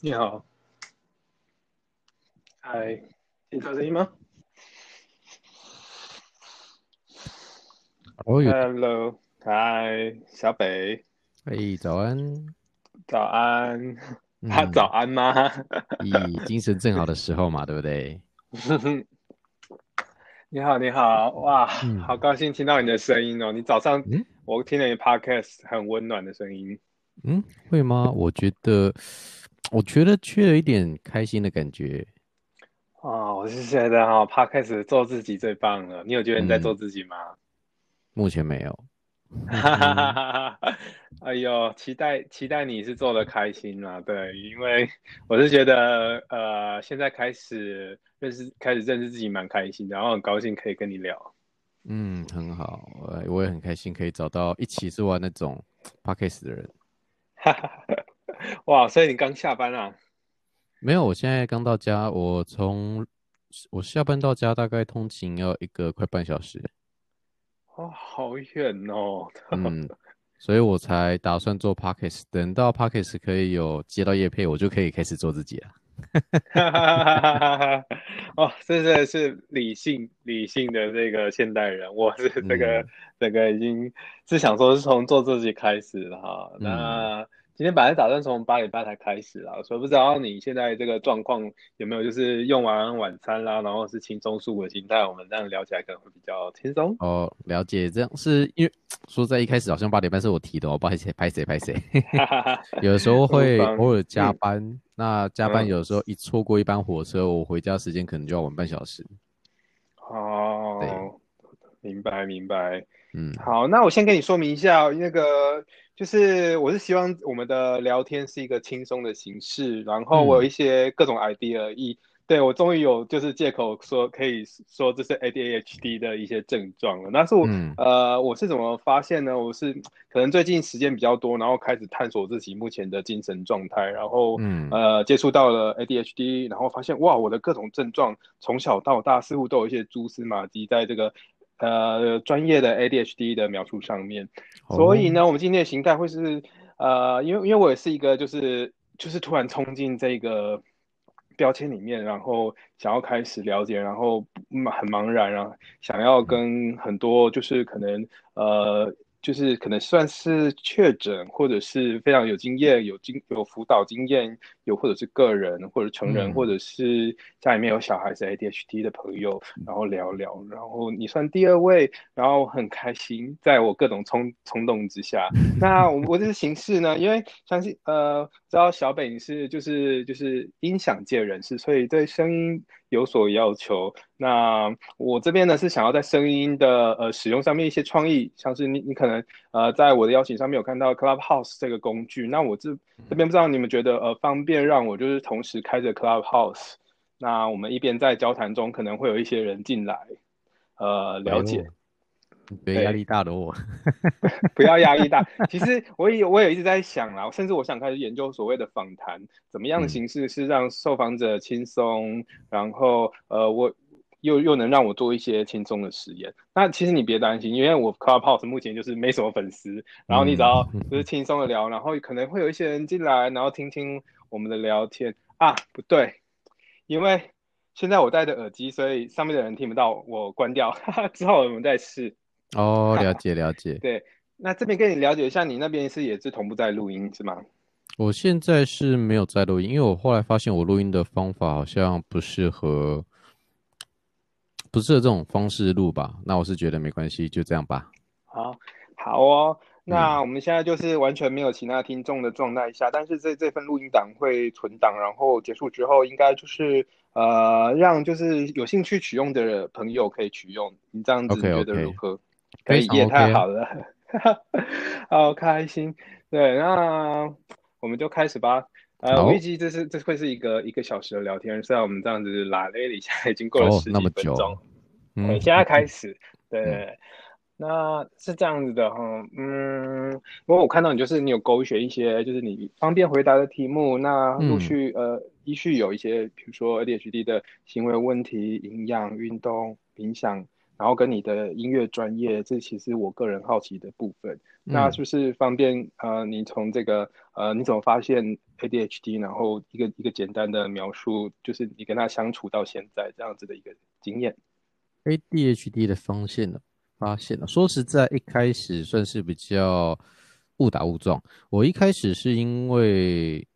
你好，嗨，听到声音吗哦，有，？Hello，嗨，小北，哎，早安，早安，嗯啊，早安吗？以精神正好的时候嘛，对不对？你好，你好，哇，嗯好高兴听到你的声音哦！你早上嗯我听了你 podcast 很温暖的声音，嗯，会吗？我觉得，我觉得缺了一点开心的感觉。啊，我是觉得哈、podcast 做自己最棒了。你有觉得你在做自己吗？目前没有。哈哈哈哈哈！哎呦，期待期待你是做的开心啊，对，因为我是觉得呃，现在开始认识开始认识自己蛮开心的，然后很高兴可以跟你聊。嗯，很好，我我也很开心可以找到一起是玩那种 podcast 的人。哈哈哈！哇，所以你刚下班啊？没有，我现在刚到家，我从我下班到家大概通勤要一个快半小时。哦，好远哦。嗯，所以我才打算做 podcast。等到 podcast 可以有接到业配，我就可以开始做自己了。哈哈哈哈哈！哦，这真的是理性理性的这个现代人，我是这个、嗯这个已经是想说是从做自己开始了哈。嗯那今天本来打算从八点半才开始啦，所以不知道你现在这个状况有没有就是用完晚餐啦，然后是轻松舒服的心态，我们这样聊起来可能会比较轻松。哦，了解，这样是因为说在一开始好像八点半是我提的，我不好意思，拍谁拍谁。有的时候会偶尔加班，那加班嗯有的时候一错过一班火车，我回家时间可能就要晚半小时。哦，明白明白。嗯，好，那我先跟你说明一下，那个就是我是希望我们的聊天是一个轻松的形式，然后我有一些各种 idea，一、对我终于有就是借口说可以说这是 ADHD 的一些症状了。但是我、嗯呃我是怎么发现呢？我是可能最近时间比较多，然后开始探索自己目前的精神状态，然后嗯呃接触到了 ADHD，然后发现哇我的各种症状从小到大似乎都有一些蛛丝马迹在这个。呃，专业的 ADHD 的描述上面，所以呢，我们今天的形态会是呃，因为因为我也是一个就是就是突然冲进这个标签里面，然后想要开始了解，然后很茫然，然后想要跟很多就是可能呃。就是可能算是确诊，或者是非常有经验、有经有辅导经验，有或者是个人或者成人，嗯或者是家里面有小孩是 ADHD 的朋友，然后聊聊。然后你算第二位，然后很开心，在我各种冲冲动之下，那我我这个形式呢，因为相信呃，知道小北你是就是就是音响界人士，所以对声音有所要求。那我这边呢是想要在声音的呃使用上面一些创意，像是你你可能呃在我的邀请上面有看到 Clubhouse 这个工具，那我这这边不知道你们觉得呃方便让我就是同时开着 Clubhouse，那我们一边在交谈中可能会有一些人进来，呃了解。别压力大的我。不要压力大。其实我也我也一直在想啦，甚至我想开始研究所谓的访谈，怎么样的嗯形式是让受访者轻松，然后呃我又又能让我做一些轻松的实验。那其实你别担心，因为我 Clubhouse 目前就是没什么粉丝，然后你只要就是轻松的聊，然后可能会有一些人进来，然后听听我们的聊天啊，不对，因为现在我戴着耳机，所以上面的人听不到，我关掉，之后我们再试。哦，了解了解。对，那这边跟你了解一下，你那边是也是同步在录音是吗？我现在是没有在录音，因为我后来发现我录音的方法好像不适合，不适合这种方式录吧。那我是觉得没关系，就这样吧。好，好哦。那我们现在就是完全没有其他听众的状态下，但是这这份录音档会存档，然后结束之后应该就是呃让就是有兴趣取用的朋友可以取用。你这样子觉得如何？可以也太好了，好开心。对，那我们就开始吧。呃，预计这是这会是一个一个小时的聊天，虽然我们这样子拉了一下，已经过了哦十那么分钟。嗯对，现在开始，对那是这样子的哈，嗯，因为我看到你就是你有勾选一些就是你方便回答的题目，那陆嗯续、呃依序有一些，比如说 ADHD 的行为问题、营养、运动、冥想，然后跟你的音乐专业，这其实我个人好奇的部分。那是不是方便呃，你从这个呃，你怎么发现 ADHD？然后一个一个简单的描述，就是你跟他相处到现在这样子的一个经验。ADHD 的发现呢？发现了。说实在，一开始算是比较误打误撞。我一开始是因为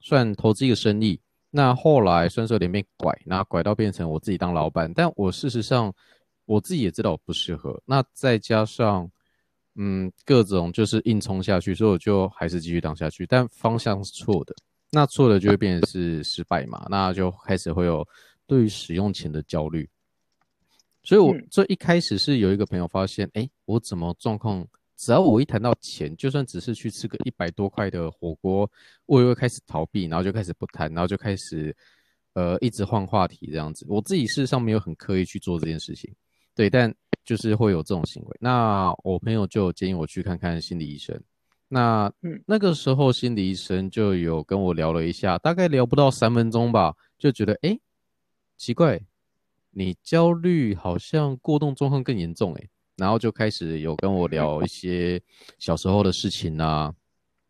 算投资一个生意，那后来算是有点被拐，然后拐到变成我自己当老板。但我事实上我自己也知道我不适合。那再加上嗯各种就是硬冲下去，所以我就还是继续当下去。但方向是错的，那错的就会变成是失败嘛，那就开始会有对于使用钱的焦虑。所以，我这一开始是有一个朋友发现，哎，我怎么状况？只要我一谈到钱，就算只是去吃个一百多块的火锅，我也会开始逃避，然后就开始不谈，然后就开始，呃，一直换话题这样子。我自己事实上没有很刻意去做这件事情，对，但就是会有这种行为。那我朋友就建议我去看看心理医生。那那个时候心理医生就有跟我聊了一下，大概聊不到三分钟吧，就觉得，哎，奇怪。你焦虑好像过动状况更严重诶，然后就开始有跟我聊一些小时候的事情啊，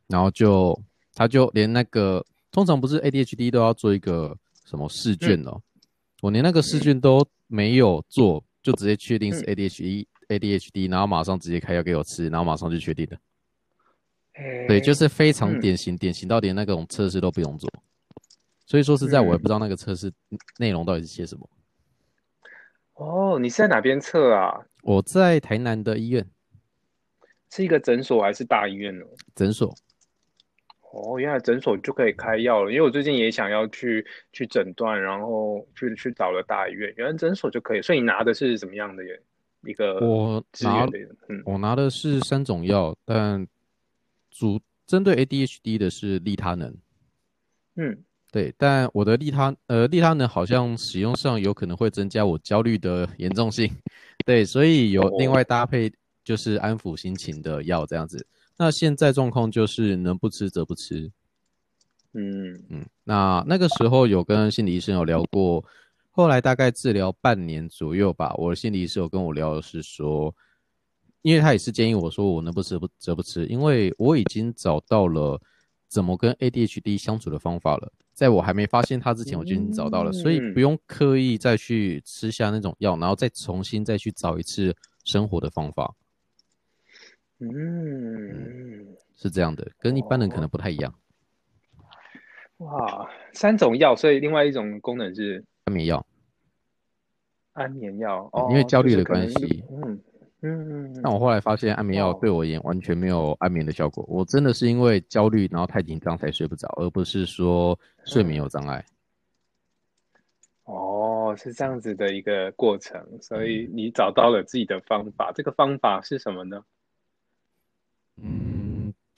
然后就他就连那个通常不是 ADHD 都要做一个什么试卷哦，我连那个试卷都没有做，就直接确定是 ADHD ADHD，然后马上直接开药给我吃，然后马上就确定的。对，就是非常典型，典型到连那种测试都不用做，所以说实在我也不知道那个测试内容到底是些什么。哦，你是在哪边测啊？我在台南的医院，是一个诊所还是大医院呢？诊所。哦，原来诊所就可以开药了。因为我最近也想要去去诊断，然后去去找了大医院，原来诊所就可以。所以你拿的是什么样的一个？我拿，嗯，我拿的是三种药，但主针对 ADHD 的是利他能。嗯。对，但我的利他呃利他能好像使用上有可能会增加我焦虑的 严重性，对，所以有另外搭配就是安抚心情的药这样子。那现在状况就是能不吃则不吃，嗯嗯。那那个时候有跟心理医生有聊过，后来大概治疗半年左右吧，我的心理医生有跟我聊的是说，因为他也是建议我说我能不吃不则不吃，因为我已经找到了怎么跟 ADHD 相处的方法了。在我还没发现它之前，我就已经找到了，所以不用刻意再去吃下那种药，然后再重新再去找一次生活的方法。嗯，是这样的，跟一般人可能不太一样。哇，三种药，所以另外一种功能是安眠药。安眠药，哦，因为焦虑的关系。嗯。嗯嗯，但我后来发现安眠药对我而言完全没有安眠的效果。我真的是因为焦虑，然后太紧张才睡不着，而不是说睡眠有障碍。哦，是这样子的一个过程，所以你找到了自己的方法。这个方法是什么呢？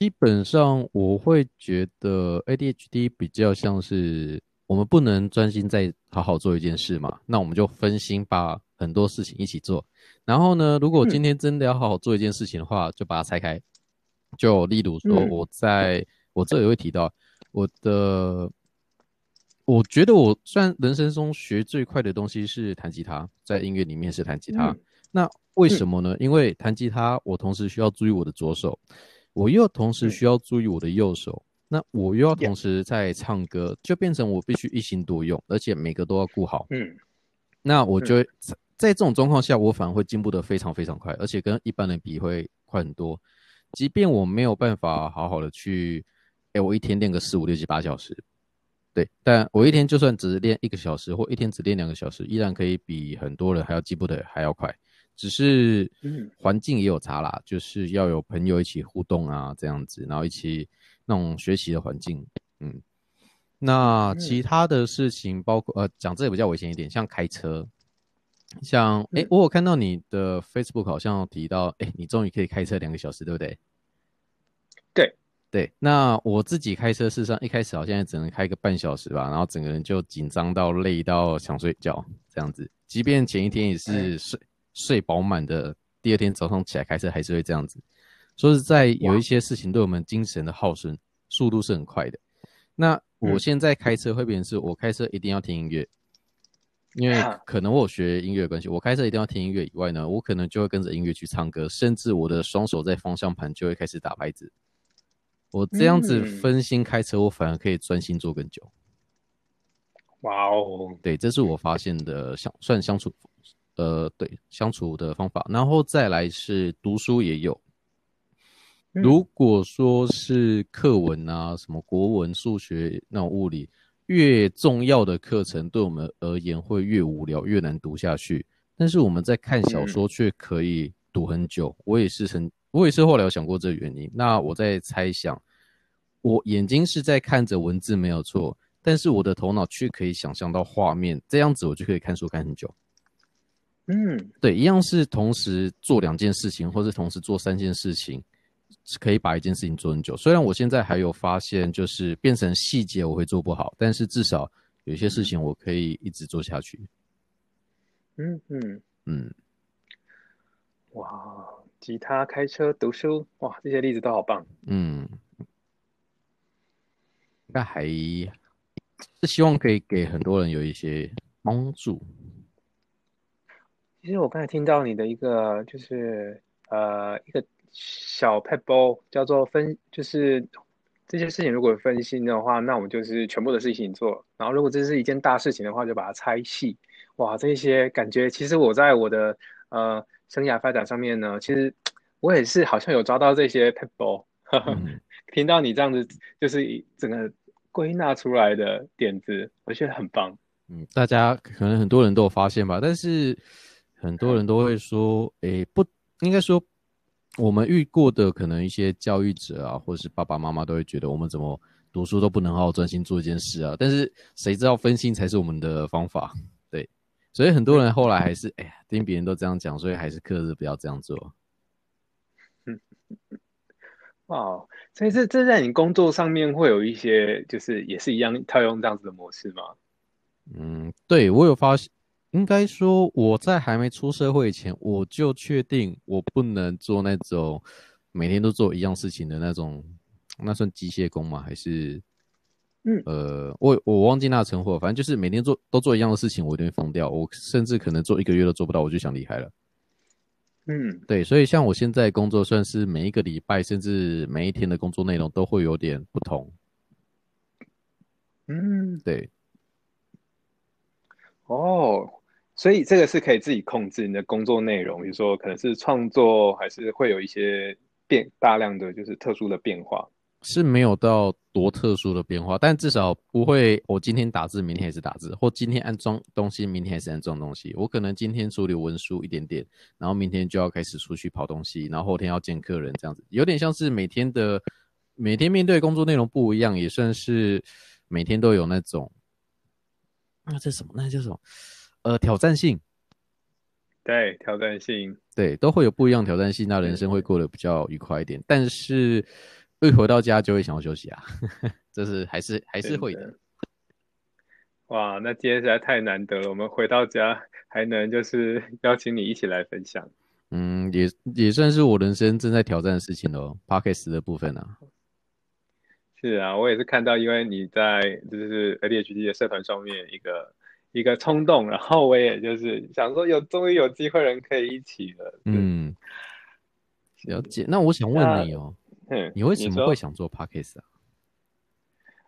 嗯，基本上我会觉得 ADHD 比较像是我们不能专心在好好做一件事嘛，那我们就分心把很多事情一起做。然后呢，如果今天真的要好好做一件事情的话，就把它拆开。就例如说，我在我这里会提到我的，我觉得我虽然人生中学最快的东西是弹吉他，在音乐里面是弹吉他。那为什么呢？因为弹吉他，我同时需要注意我的左手，我又同时需要注意我的右手，那我又要同时在唱歌，就变成我必须一心多用，而且每个都要顾好。嗯，那我就。在这种状况下，我反而会进步的非常非常快，而且跟一般人比会快很多。即便我没有办法好好的去，哎，我一天练个四五六七八小时，对，但我一天就算只练一个小时，或一天只练两个小时，依然可以比很多人还要进步的还要快。只是环境也有差啦，就是要有朋友一起互动啊，这样子，然后一起那种学习的环境，嗯。那其他的事情，包括呃，讲这也比较危险一点，像开车。像哎，我有看到你的 Facebook 好像提到，哎，你终于可以开车两个小时，对不对？对对，那我自己开车，事实上一开始好像也只能开个半小时吧，然后整个人就紧张到累到想睡觉这样子。即便前一天也是睡睡饱满的，第二天早上起来开车还是会这样子。说实在，有一些事情对我们精神的耗损速度是很快的。那我现在开车会变成是我开车一定要听音乐。因为可能我学音乐的关系，我开车一定要听音乐以外呢，我可能就会跟着音乐去唱歌，甚至我的双手在方向盘就会开始打拍子。我这样子分心开车，我反而可以专心做更久。哇哦，对，这是我发现的相算相处，呃，对相处的方法。然后再来是读书也有，如果说是课文啊，什么国文、数学那种物理。越重要的课程对我们而言会越无聊，越难读下去。但是我们在看小说却可以读很久。我也是很，我也是后来有想过这个原因。那我在猜想，我眼睛是在看着文字没有错，但是我的头脑却可以想象到画面，这样子我就可以看书看很久。嗯，对，一样是同时做两件事情，或是同时做三件事情。可以把一件事情做很久。虽然我现在还有发现，就是变成细节我会做不好，但是至少有些事情我可以一直做下去。嗯嗯嗯。哇，吉他、开车、读书，哇，这些例子都好棒。嗯。那还是希望可以给很多人有一些帮助。其实我刚才听到你的一个，就是呃一个。小 pebble 叫做分，就是这些事情如果分心的话，那我们就是全部的事情做。然后如果这是一件大事情的话，就把它拆细。哇，这些感觉其实我在我的呃生涯发展上面呢，其实我也是好像有抓到这些 pebble。听到你这样子，就是整个归纳出来的点子，我觉得很棒。嗯，大家可能很多人都有发现吧，但是很多人都会说，诶，不应该说。我们遇过的可能一些教育者啊，或者是爸爸妈妈都会觉得我们怎么读书都不能好好专心做一件事啊。但是谁知道分心才是我们的方法，对。所以很多人后来还是哎呀，听别人都这样讲，所以还是克制不要这样做。嗯，哇，所以这这在你工作上面会有一些，就是也是一样套用这样子的模式吗？嗯，对我有发现。应该说，我在还没出社会前，我就确定我不能做那种每天都做一样事情的那种，那算机械工吗？还是，嗯，呃，我我忘记那称呼，反正就是每天做都做一样的事情，我一定会疯掉。我甚至可能做一个月都做不到，我就想离开了。嗯，对，所以像我现在工作，算是每一个礼拜，甚至每一天的工作内容都会有点不同。嗯，对。哦。所以这个是可以自己控制你的工作内容，比如说可能是创作，还是会有一些变大量的就是特殊的变化，是没有到多特殊的变化，但至少不会我今天打字，明天也是打字，或今天安装东西，明天还是安装东西。我可能今天处理文书一点点，然后明天就要开始出去跑东西，然后后天要见客人，这样子有点像是每天的每天面对工作内容不一样，也算是每天都有那种那这什么？那叫什么？呃，挑战性，对，挑战性，对，都会有不一样挑战性，那人生会过得比较愉快一点。但是，一回到家就会想要休息啊，这是还是还是会的。哇，那今天实在太难得了，我们回到家还能就是 邀请你一起来分享。嗯，也也算是我人生正在挑战的事情喽 p a r k e s 的部分啊。是啊，我也是看到，因为你在就是 ADHD 的社团上面一个。一个冲动，然后我也就是想说，有终于有机会人可以一起了。嗯，了解。那我想问你哦，嗯，你为什么会想做 podcast 啊？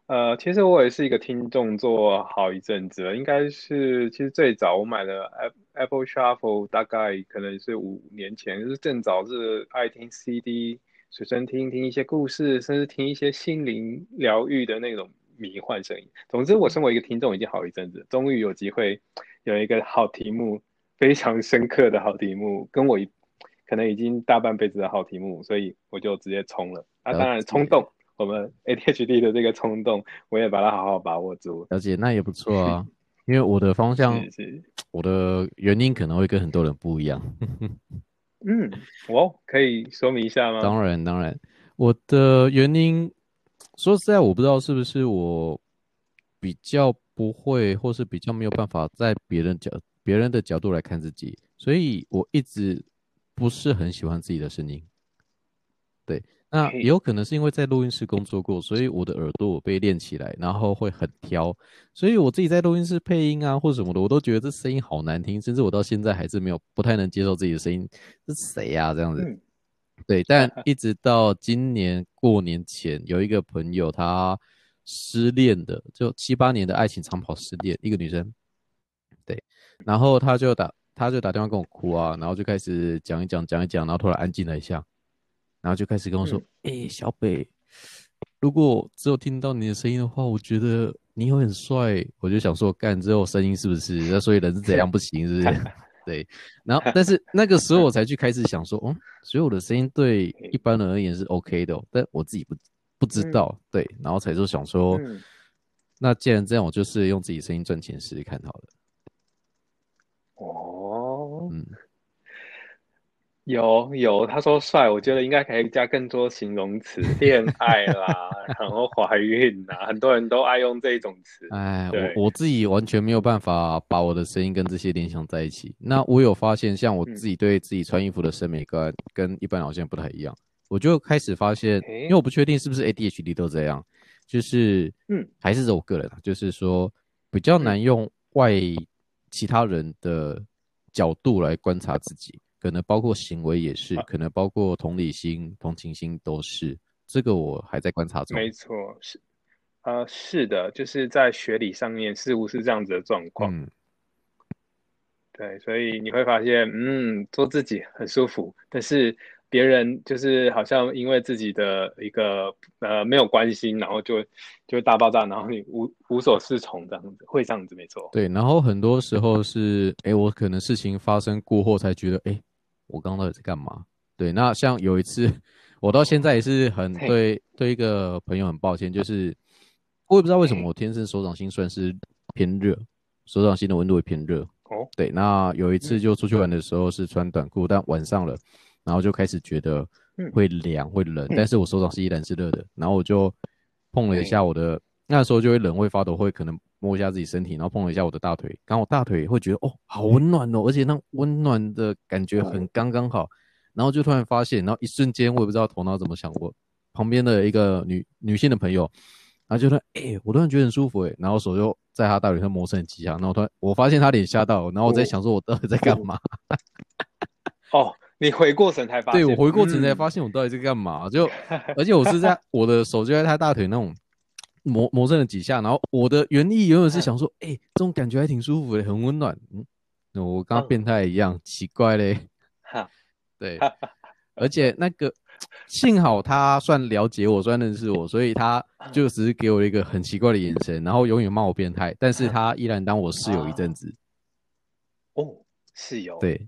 呃，其实我也是一个听众，做好一阵子了。应该是其实最早我买的 Apple Shuffle，大概可能是五年前，就是正早是爱听 CD，随身听听一些故事，甚至听一些心灵疗愈的那种。迷幻声音。总之，我身为一个听众已经好一阵子，终于有机会有一个好题目，非常深刻的好题目，跟我可能已经大半辈子的好题目，所以我就直接冲了。啊，当然冲动，我们 ADHD 的这个冲动，我也把它好好把握住。了解，那也不错啊。因为我的方向，我的原因可能会跟很多人不一样。嗯，我可以说明一下吗？当然，当然，我的原因。说实在，我不知道是不是我比较不会，或是比较没有办法在别人角别人的角度来看自己，所以我一直不是很喜欢自己的声音。对，那也有可能是因为在录音室工作过，所以我的耳朵被练起来，然后会很挑，所以我自己在录音室配音啊或者什么的，我都觉得这声音好难听，甚至我到现在还是没有不太能接受自己的声音，是谁呀这样子？对，但一直到今年过年前，有一个朋友他失恋的，就七八年的爱情长跑失恋，一个女生，对，然后他就打他就打电话跟我哭啊，然后就开始讲一讲讲一讲，然后突然安静了一下。然后就开始跟我说：“哎，小北，如果只有听到你的声音的话，我觉得你会很帅。”我就想说：“干，只有声音是不是？那所以人是怎样不行，是不是？”对。然后，但是那个时候我才去开始想说：“哦，所以我的声音对一般人而言是 OK 的，但我自己不不知道。”对。然后才就想说：“那既然这样，我就是用自己声音赚钱试试看好了。”哦，嗯。有有，他说帅，我觉得应该可以加更多形容词，恋爱啦，然后怀孕啦，很多人都爱用这一种词。哎，我我自己完全没有办法把我的声音跟这些联想在一起。那我有发现，像我自己对自己穿衣服的审美观跟一般好像不太一样，我就开始发现，因为我不确定是不是 ADHD 都这样，就是嗯，还是我个人，就是说比较难用外其他人的角度来观察自己。可能包括行为也是，可能包括同理心、同情心都是。这个我还在观察中。没错，是，呃，是的，就是在学理上面似乎是这样子的状况。嗯，对，所以你会发现，嗯，做自己很舒服，但是别人就是好像因为自己的一个呃没有关心，然后就就大爆炸，然后你无无所适从这样子，会这样子，没错。对，然后很多时候是，哎，我可能事情发生过后才觉得，哎。我刚刚到底在干嘛？对，那像有一次，我到现在也是很对对一个朋友很抱歉，就是我也不知道为什么我天生手掌心算是偏热，手掌心的温度会偏热。哦，对，那有一次就出去玩的时候是穿短裤，但晚上了，然后就开始觉得会凉会冷，但是我手掌是依然是热的，然后我就碰了一下我的，那时候就会冷会发抖，会可能。摸一下自己身体，然后碰了一下我的大腿，刚我大腿会觉得哦，好温暖哦，而且那温暖的感觉很刚刚好，然后就突然发现，然后一瞬间我也不知道头脑怎么想，我旁边的一个女女性的朋友，然后就说，哎，我突然觉得很舒服哎，然后手就在她大腿上磨蹭几下，然后突然我发现她脸吓到，然后我在想说，我到底在干嘛？哦，你回过神才发现，对我回过神才发现我到底在干嘛？就而且我是在 我的手就在她大腿那种。磨磨蹭了几下，然后我的原意永远是想说，哎，这种感觉还挺舒服的，很温暖。嗯，我刚刚变态一样，奇怪嘞。哈，对，而且那个幸好他算了解我，算认识我，所以他就只是给我一个很奇怪的眼神，然后永远骂我变态，但是他依然当我室友一阵子。哦，室友。对。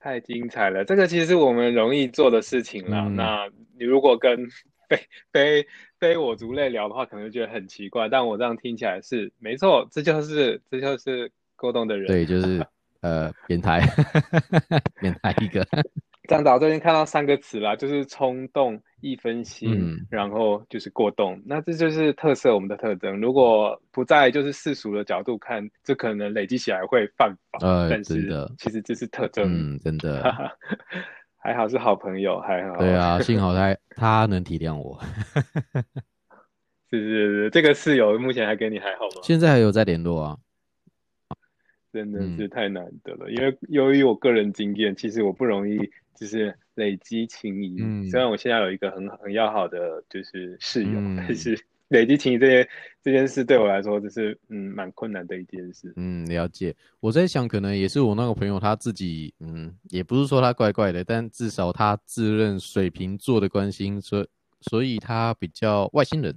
太精彩了，这个其实是我们容易做的事情了。那你如果跟非非非我族类聊的话，可能觉得很奇怪，但我这样听起来是没错，这就是这就是沟通的人，对，就是 呃变态，变态一个。张导最近看到三个词啦，就是冲动、易分心，然后就是过动，那这就是特色，我们的特征。如果不在就是世俗的角度看，这可能累积起来会犯法，呃，但是其实这是特征，嗯，真的。还好是好朋友，还好。对啊，幸好他 他能体谅我。是是是，这个室友目前还跟你还好吗？现在还有在联络啊。真的是太难得了，因为由于我个人经验，其实我不容易就是累积情谊。嗯。虽然我现在有一个很很要好的就是室友，但是。累积情谊这些这件事对我来说，就是嗯蛮困难的一件事。嗯，了解。我在想，可能也是我那个朋友他自己，嗯，也不是说他怪怪的，但至少他自认水瓶座的关心，所所以他比较外星人。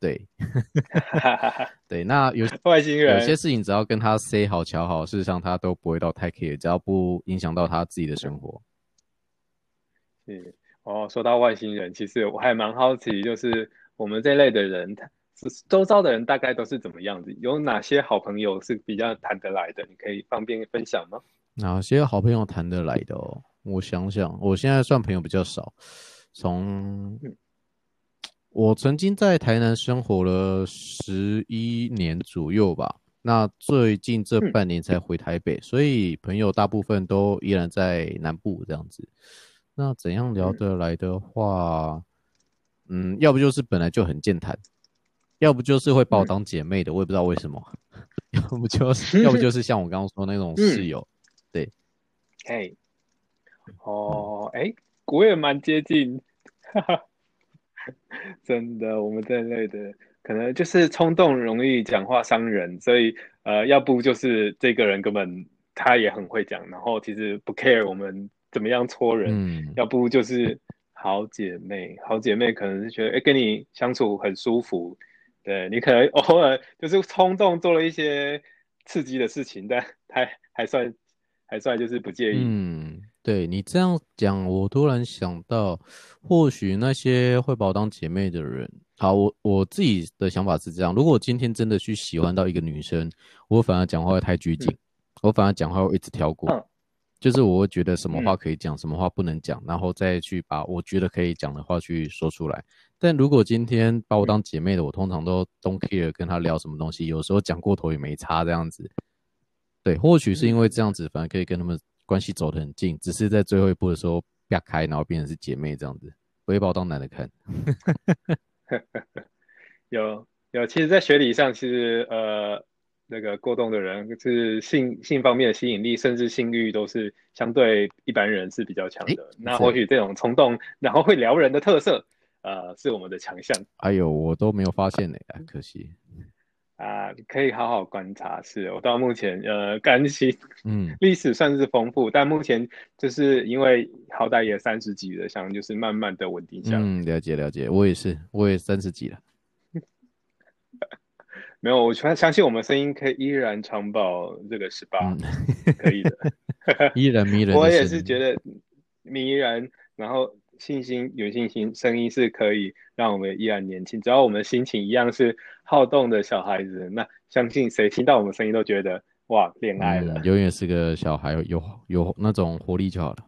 对，对。那有外星人，有些事情只要跟他 say 好、瞧好，事实上他都不会到太 care，只要不影响到他自己的生活。是哦，说到外星人，其实我还蛮好奇，就是。我们这类的人，他周遭的人大概都是怎么样子？有哪些好朋友是比较谈得来的？你可以方便分享吗？哪些好朋友谈得来的哦？我想想，我现在算朋友比较少。从我曾经在台南生活了十一年左右吧，那最近这半年才回台北，所以朋友大部分都依然在南部这样子。那怎样聊得来的话，嗯，要不就是本来就很健谈，要不就是会把我当姐妹的，我也不知道为什么，要不就是要不就是像我刚刚说那种室友，对，嘿，哦，哎，我也蛮接近，哈哈，真的，我们这类的可能就是冲动容易讲话伤人，所以呃，要不就是这个人根本他也很会讲，然后其实不 care 我们。怎么样戳人？嗯，要不就是好姐妹，好姐妹可能是觉得，哎，跟你相处很舒服。对你可能偶尔就是冲动做了一些刺激的事情，但 还还算还算就是不介意。嗯，对你这样讲，我突然想到，或许那些会把我当姐妹的人，好，我我自己的想法是这样：如果我今天真的去喜欢到一个女生，我反而讲话会太拘谨，我反而讲话会一直跳过。就是我会觉得什么话可以讲，什么话不能讲，然后再去把我觉得可以讲的话去说出来。但如果今天把我当姐妹的，我通常都 don't care 跟她聊什么东西，有时候讲过头也没差这样子。对，或许是因为这样子，反而可以跟他们关系走得很近，只是在最后一步的时候啪开，然后变成是姐妹这样子，不会把我当男的看。有有，其实，在学理上，其实呃。那个过动的人是性性方面的吸引力，甚至性欲都是相对一般人是比较强的。那或许这种冲动，然后会撩人的特色，呃，是我们的强项。哎呦，我都没有发现呢，可惜。啊，可以好好观察。是我到目前，呃，感情，嗯，历史算是丰富，但目前就是因为好歹也三十几了，想就是慢慢的稳定下。嗯，了解了解，我也是，我也三十几了。没有，我全相信我们声音可以依然长保这个十八，可以的，依然迷人。我也是觉得迷人，然后信心有信心，声音是可以让我们依然年轻。只要我们心情一样是好动的小孩子，那相信谁听到我们声音都觉得哇，恋爱了，永远是个小孩，有有那种活力就好了。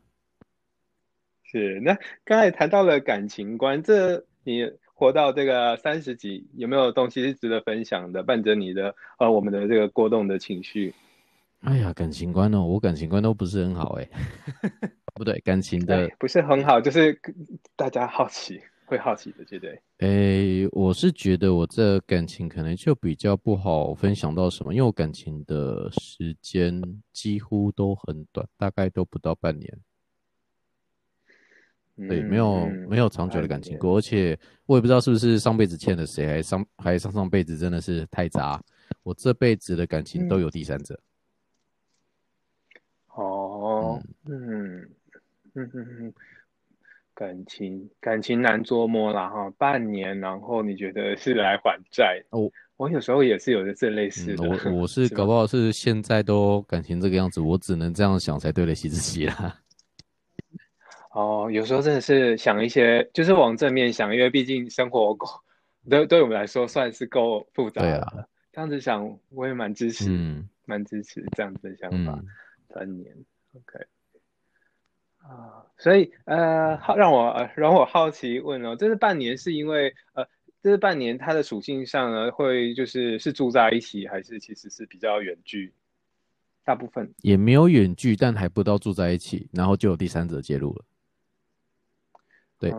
是，那刚才谈到了感情观，这你。活到这个三十几，有没有东西是值得分享的？伴着你的呃，我们的这个过动的情绪。哎呀，感情观哦，我感情观都不是很好哎。不对，感情的不是很好，就是大家好奇，会好奇的，对不对？哎，我是觉得我这感情可能就比较不好分享到什么，因为我感情的时间几乎都很短，大概都不到半年。对，没有没有长久的感情过，而且我也不知道是不是上辈子欠了谁，还上还上上辈子真的是太渣，我这辈子的感情都有第三者。哦，嗯嗯嗯嗯，感情感情难捉摸了哈，半年，然后你觉得是来还债？哦，我有时候也是有的这类似的。我 我是搞不好是现在都感情这个样子，我只能这样想才对得起自己啦。哦，有时候真的是想一些，就是往正面想，因为毕竟生活够，对对我们来说算是够复杂了。这样子想，我也蛮支持，蛮支持这样子的想法。半年，OK，啊，所以呃，好让我让我好奇问哦，这是半年是因为呃，这是半年它的属性上呢，会就是是住在一起，还是其实是比较远距？大部分也没有远距，但还不到住在一起，然后就有第三者介入了。对，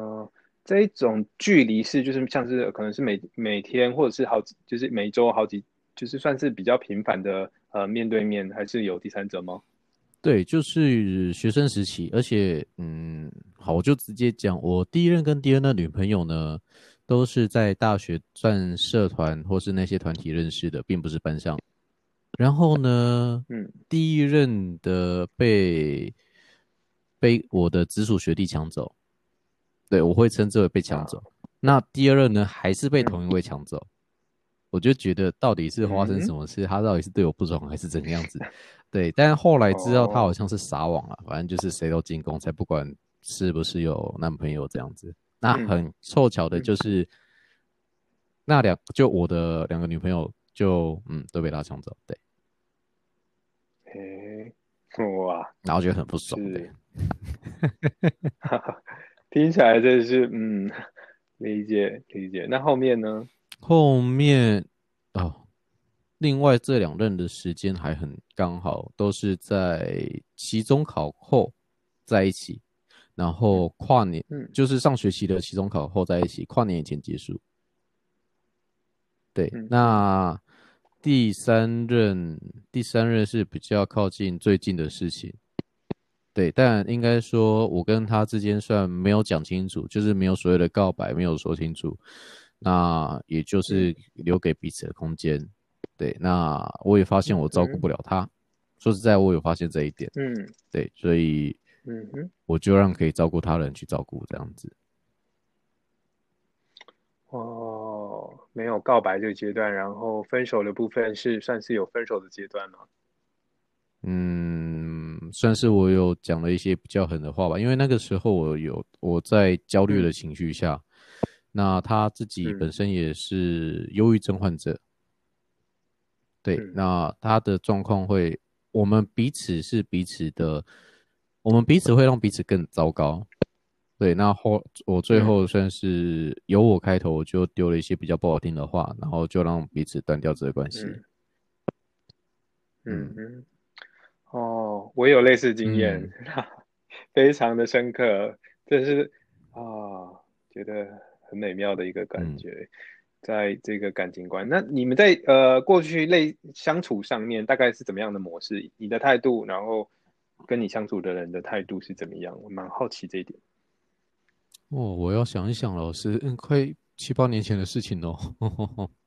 这一种距离是就是像是可能是每每天或者是好几就是每周好几就是算是比较频繁的呃面对面还是有第三者吗？对，就是学生时期，而且嗯，好，我就直接讲，我第一任跟第二任女朋友呢，都是在大学算社团或是那些团体认识的，并不是班上。然后呢，嗯，第一任的被被我的直属学弟抢走。对，我会称之为被抢走。那第二任呢，还是被同一位抢走？我就觉得到底是发生什么事？他到底是对我不爽，还是怎样子？对，但是后来知道他好像是撒网了，反正就是谁都进攻，才不管是不是有男朋友这样子。那很凑巧的就是那两，就我的两个女朋友，就嗯都被他抢走。对，诶，哇，然后觉得很不爽。对。听起来真是嗯，理解理解。那后面呢？后面哦，另外这两任的时间还很刚好，都是在期中考后在一起。然后跨年，嗯就是上学期的期中考后在一起，跨年以前结束。对，嗯那第三任第三任是比较靠近最近的事情。对，但应该说，我跟他之间算没有讲清楚，就是没有所谓的告白，没有说清楚，那也就是留给彼此的空间。对，那我也发现我照顾不了他，说实在，我有发现这一点。嗯对，所以嗯哼，我就让可以照顾他人去照顾这样子。哦，没有告白这个阶段，然后分手的部分是算是有分手的阶段吗？嗯，算是我有讲了一些比较狠的话吧，因为那个时候我有我在焦虑的情绪下，那他自己嗯。本身也是忧郁症患者，对，嗯。那他的状况会，我们彼此是彼此的，我们彼此会让彼此更糟糕。对，那后我最嗯。后算是由我开头，我就丢了一些比较不好听的话，然后就让彼此断掉这个关系。嗯，哦，我有类似经验，非常的深刻，这是啊，觉得很美妙的一个感嗯觉，在这个感情观。那你们在呃过去类相处上面大概是怎么样的模式？你的态度，然后跟你相处的人的态度是怎么样？我蛮好奇这一点。哦，我要想一想了，是嗯，快七八年前的事情喽。哦，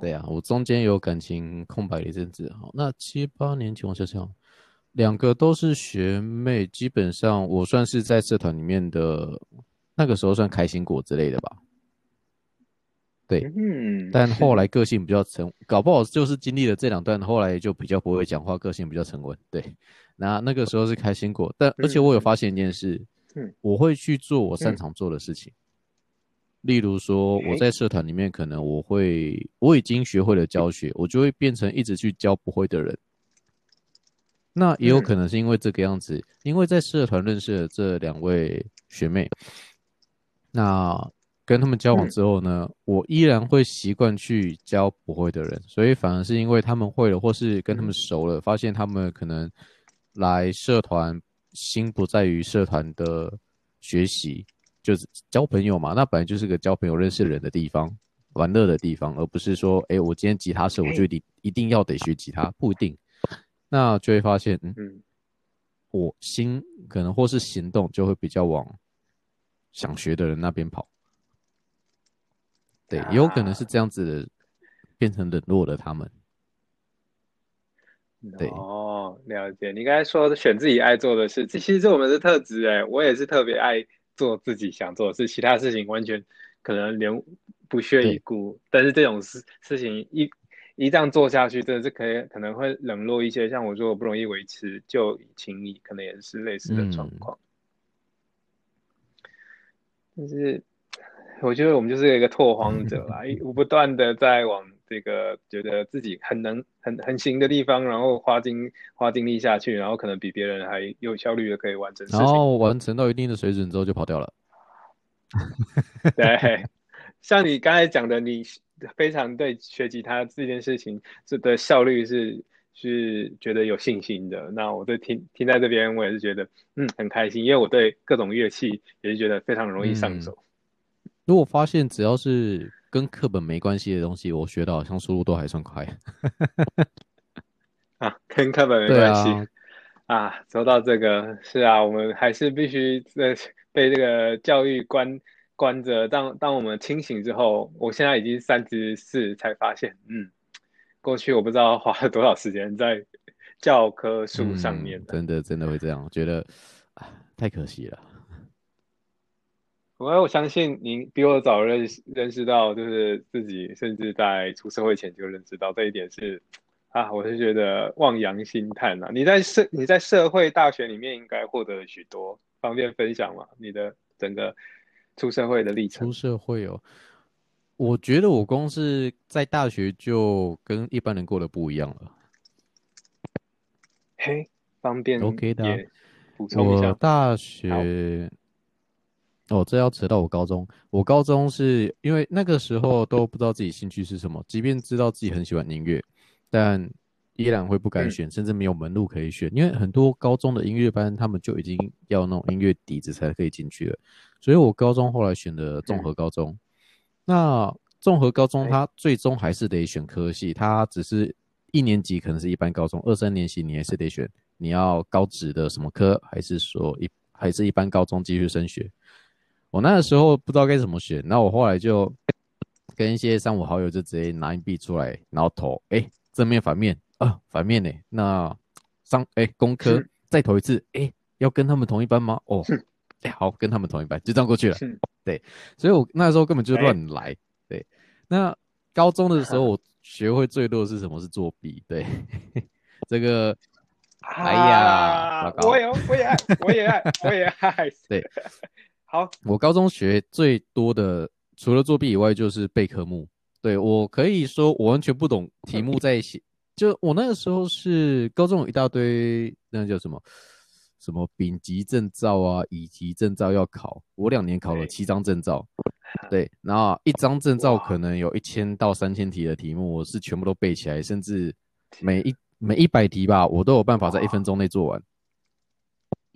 对啊，我中间有感情空白了一阵子。好，那七八年前我想想，两个都是学妹，基本上我算是在社团里面的那个时候算开心果之类的吧。对，嗯，但后来个性比较沉，搞不好就是经历了这两段，后来就比较不会讲话，个性比较沉稳。对，那那个时候是开心果，但而且我有发现一件事，嗯，我会去做我擅长做的事情。例如说，我在社团里面，可能我会我已经学会了教学，我就会变成一直去教不会的人。那也有嗯。可能是因为这个样子，因为在社团认识了这两位学妹，那跟他们交往嗯。之后呢，我依然会习惯去教不会的人，所以反而是因为他们会了，或是跟他们熟了，发现他们可能来社团心不在于社团的学习，就是交朋友嘛，那本来就是个交朋友、认识人的地方，玩乐的地方，而不是说，哎、我今天吉他社，我就一定一定要得学吉他，不一定。那就会发现，嗯，嗯我心可能或是行动就会比较往想学的人那边跑。对，也有可能是这样子的，变成冷落了他们。对哦，了解。你刚才说的选自己爱做的事，这其实是我们的特质哎，我也是特别爱做自己想做的事，其他事情完全可能连不屑一顾。但是这种事事情一一这样做下去，真的是可以可能会冷落一些，像我说我不容易维持旧谊情谊，可能也是类似的状况。就是我觉得我们就是一个拓荒者啦，我不断的在往这个觉得自己很能、很很行的地方，然后花精花精力下去，然后可能比别人还有效率的可以完成事情。然后完成到一定的水准之后就跑掉了。对，像你刚才讲的，你非常对学吉他这件事情这的效率是是觉得有信心的。那我对听听在这边，我也是觉得嗯很开心，因为我对各种乐器也是觉得非常容易上手。如果发现只要是跟课本没关系的东西，我学的好像速度都还算快。啊，跟课本没关系啊，啊。说到这个，是啊，我们还是必须呃被这个教育关关着。当当我们清醒之后，我现在已经三十四，才发现，嗯，过去我不知道花了多少时间在教科书上面嗯、真的真的会这样，我觉得啊太可惜了。我我相信您比我早认识认识到，就是自己甚至在出社会前就认识到这一点是啊，我是觉得望洋兴叹啊。你在社你在社会大学里面应该获得了许多，方便分享嘛？你的整个出社会的历程出？社会哦，我觉得我光是在大学就跟一般人过得不一样了。嘿，方便 OK 的啊也补充一我下。大学，哦，这要扯到我高中。我高中是因为那个时候都不知道自己兴趣是什么，即便知道自己很喜欢音乐，但依然会不敢选，甚至没有门路可以选，因为很多高中的音乐班他们就已经要那种音乐底子才可以进去了。所以我高中后来选的综合高中。那综合高中它最终还是得选科系，它只是一年级可能是一般高中，二三年级你还是得选你要高职的什么科，还是说一还是一般高中继续升学。我那个时候不知道该怎么选，那我后来就跟一些三五好友就直接拿硬币出来，然后投，哎，正面反面啊，反面呢，那上哎工科再投一次，哎，要跟他们同一班吗？哦，哎好，跟他们同一班，就这样过去了。对，所以我那时候根本就乱来。对，那高中的时候 我学会最多的是什么？是作弊。对，这个，哎呀，我也我也爱，我也爱，我也爱。对。好，我高中学最多的除了作弊以外，就是背科目。对我可以说，我完全不懂题目在写。就我那个时候是高中有一大堆，那叫什么什么丙级证照啊、乙级证照要考。我两年考了七张证照，对，然后一张证照可能有一千到三千题的题目，我是全部都背起来，甚至每一每一百题吧，我都有办法在一分钟内做完。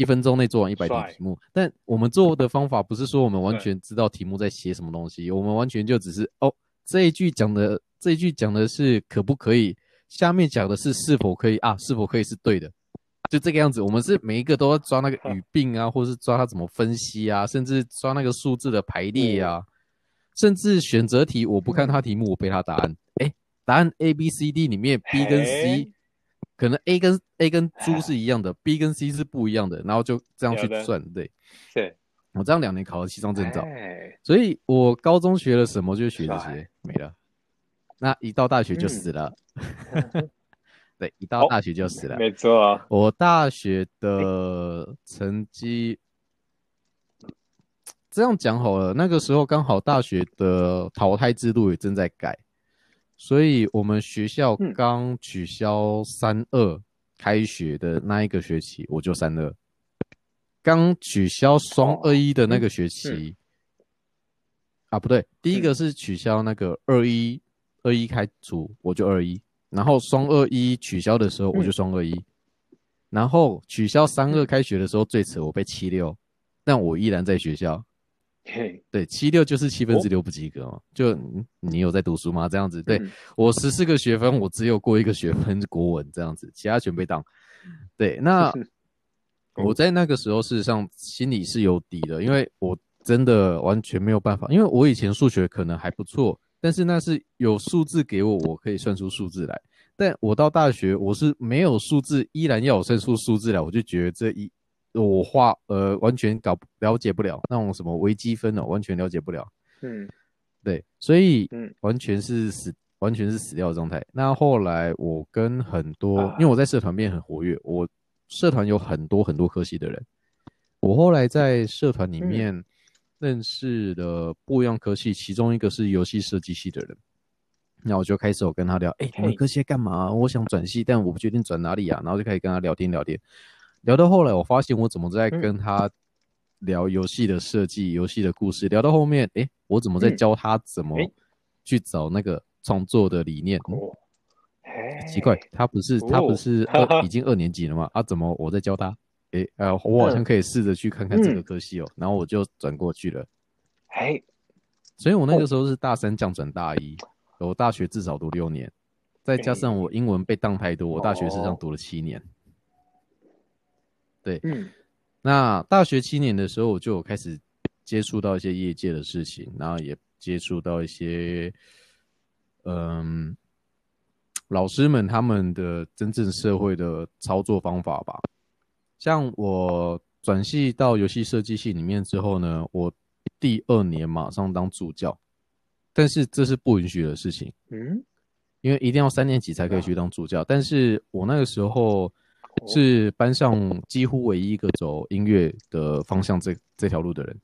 一分钟内做完一百题题目，但我们做的方法不是说我们完全知道题目在写什么东西，我们完全就只是哦，这一句讲的这一句讲的是可不可以，下面讲的是是否可以啊，是否可以是对的，就这个样子。我们是每一个都要抓那个语病啊，或是抓它怎么分析啊，甚至抓那个数字的排列啊，甚至选择题我不看它题目，我背它答案，哎，答案 A B C D 里面 B 跟 C。可能 A 跟 A 跟猪是一样的，B 跟 C 是不一样的，然后就这样去算，对。对，我这样两年考了七张证照，所以我高中学了什么就学这些，没了。那一到大学就死了，对，一到大学就死了，没错。啊我大学的成绩这样讲好了，那个时候刚好大学的淘汰制度也正在改。所以我们学校刚取消三二开学的那一个学期，我就三二。刚取消双二一的那个学期，啊不对，第一个是取消那个二一二一开除，我就二一。然后双二一取消的时候，我就双二一。然后取消三二开学的时候，最迟我被七六，但我依然在学校。对，七六就是七分之六不及格嘛？就你有在读书吗？这样子，对我十四个学分，我只有过一个学分国文这样子，其他全被当。对，那 我在那个时候事实上心里是有底的，因为我真的完全没有办法，因为我以前数学可能还不错，但是那是有数字给我，我可以算出数字来。但我到大学，我是没有数字，依然要我算出数字来，我就觉得这一。我画呃完全搞了解不了那种什么微积分哦，完全了解不了。嗯，对，所以嗯完全是死完全是死掉的状态。那后来我跟很多，因为我在社团变很活跃，我社团有很多很多科系的人。我后来在社团里面认识的不一样科系，其中一个是游戏设计系的人。那我就开始我跟他聊，哎，你们科系干嘛？我想转系，但我不确定转哪里啊。然后就开始跟他聊天聊天。聊到后来，我发现我怎么在跟他聊游戏的设计、游戏的故事。聊到后面，哎，我怎么在教他怎么去找那个创作的理念？奇怪，他不是他不是 二已经二年级了吗？啊，怎么我在教他？哎，呃，我好像可以试着去看看这个科系哦。然后我就转过去了。哎，所以我那个时候是大三降转大一，我大学至少读六年，再加上我英文被当太多，我大学实际上读了七年。对，嗯，那大学七年的时候，我就开始接触到一些业界的事情，然后也接触到一些，嗯，老师们他们的真正社会的操作方法吧。像我转系到游戏设计系里面之后呢，我第二年马上当助教，但是这是不允许的事情，嗯，因为一定要三年级才可以去当助教，但是我那个时候。是班上几乎唯一一个走音乐的方向这这条路的人，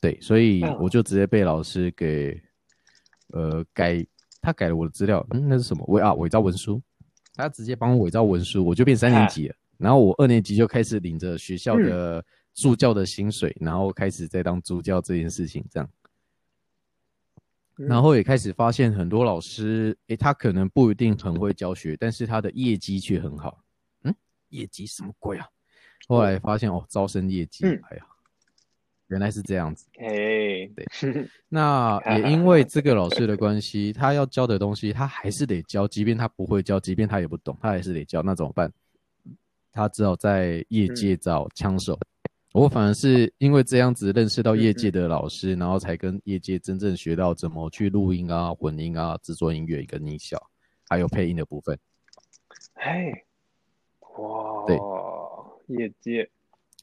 对，所以我就直接被老师给呃改，他改了我的资料，嗯，那是什么？伪啊伪造文书，他直接帮我伪造文书，我就变三年级了，然后我二年级就开始领着学校的助教的薪水，然后开始在当助教这件事情，这样，然后也开始发现很多老师，诶，他可能不一定很会教学，但是他的业绩却很好。嗯，业绩什么鬼啊？后来发现哦，招生业绩，哎呀，原来是这样子。哎，对，那也因为这个老师的关系，他要教的东西他还是得教，即便他不会教，即便他也不懂，他还是得教。那怎么办？他只好在业界找枪手。我反而是因为这样子认识到业界的老师，然后才跟业界真正学到怎么去录音啊、混音啊、制作音乐跟音效，还有配音的部分。嘿，哇，对，业界，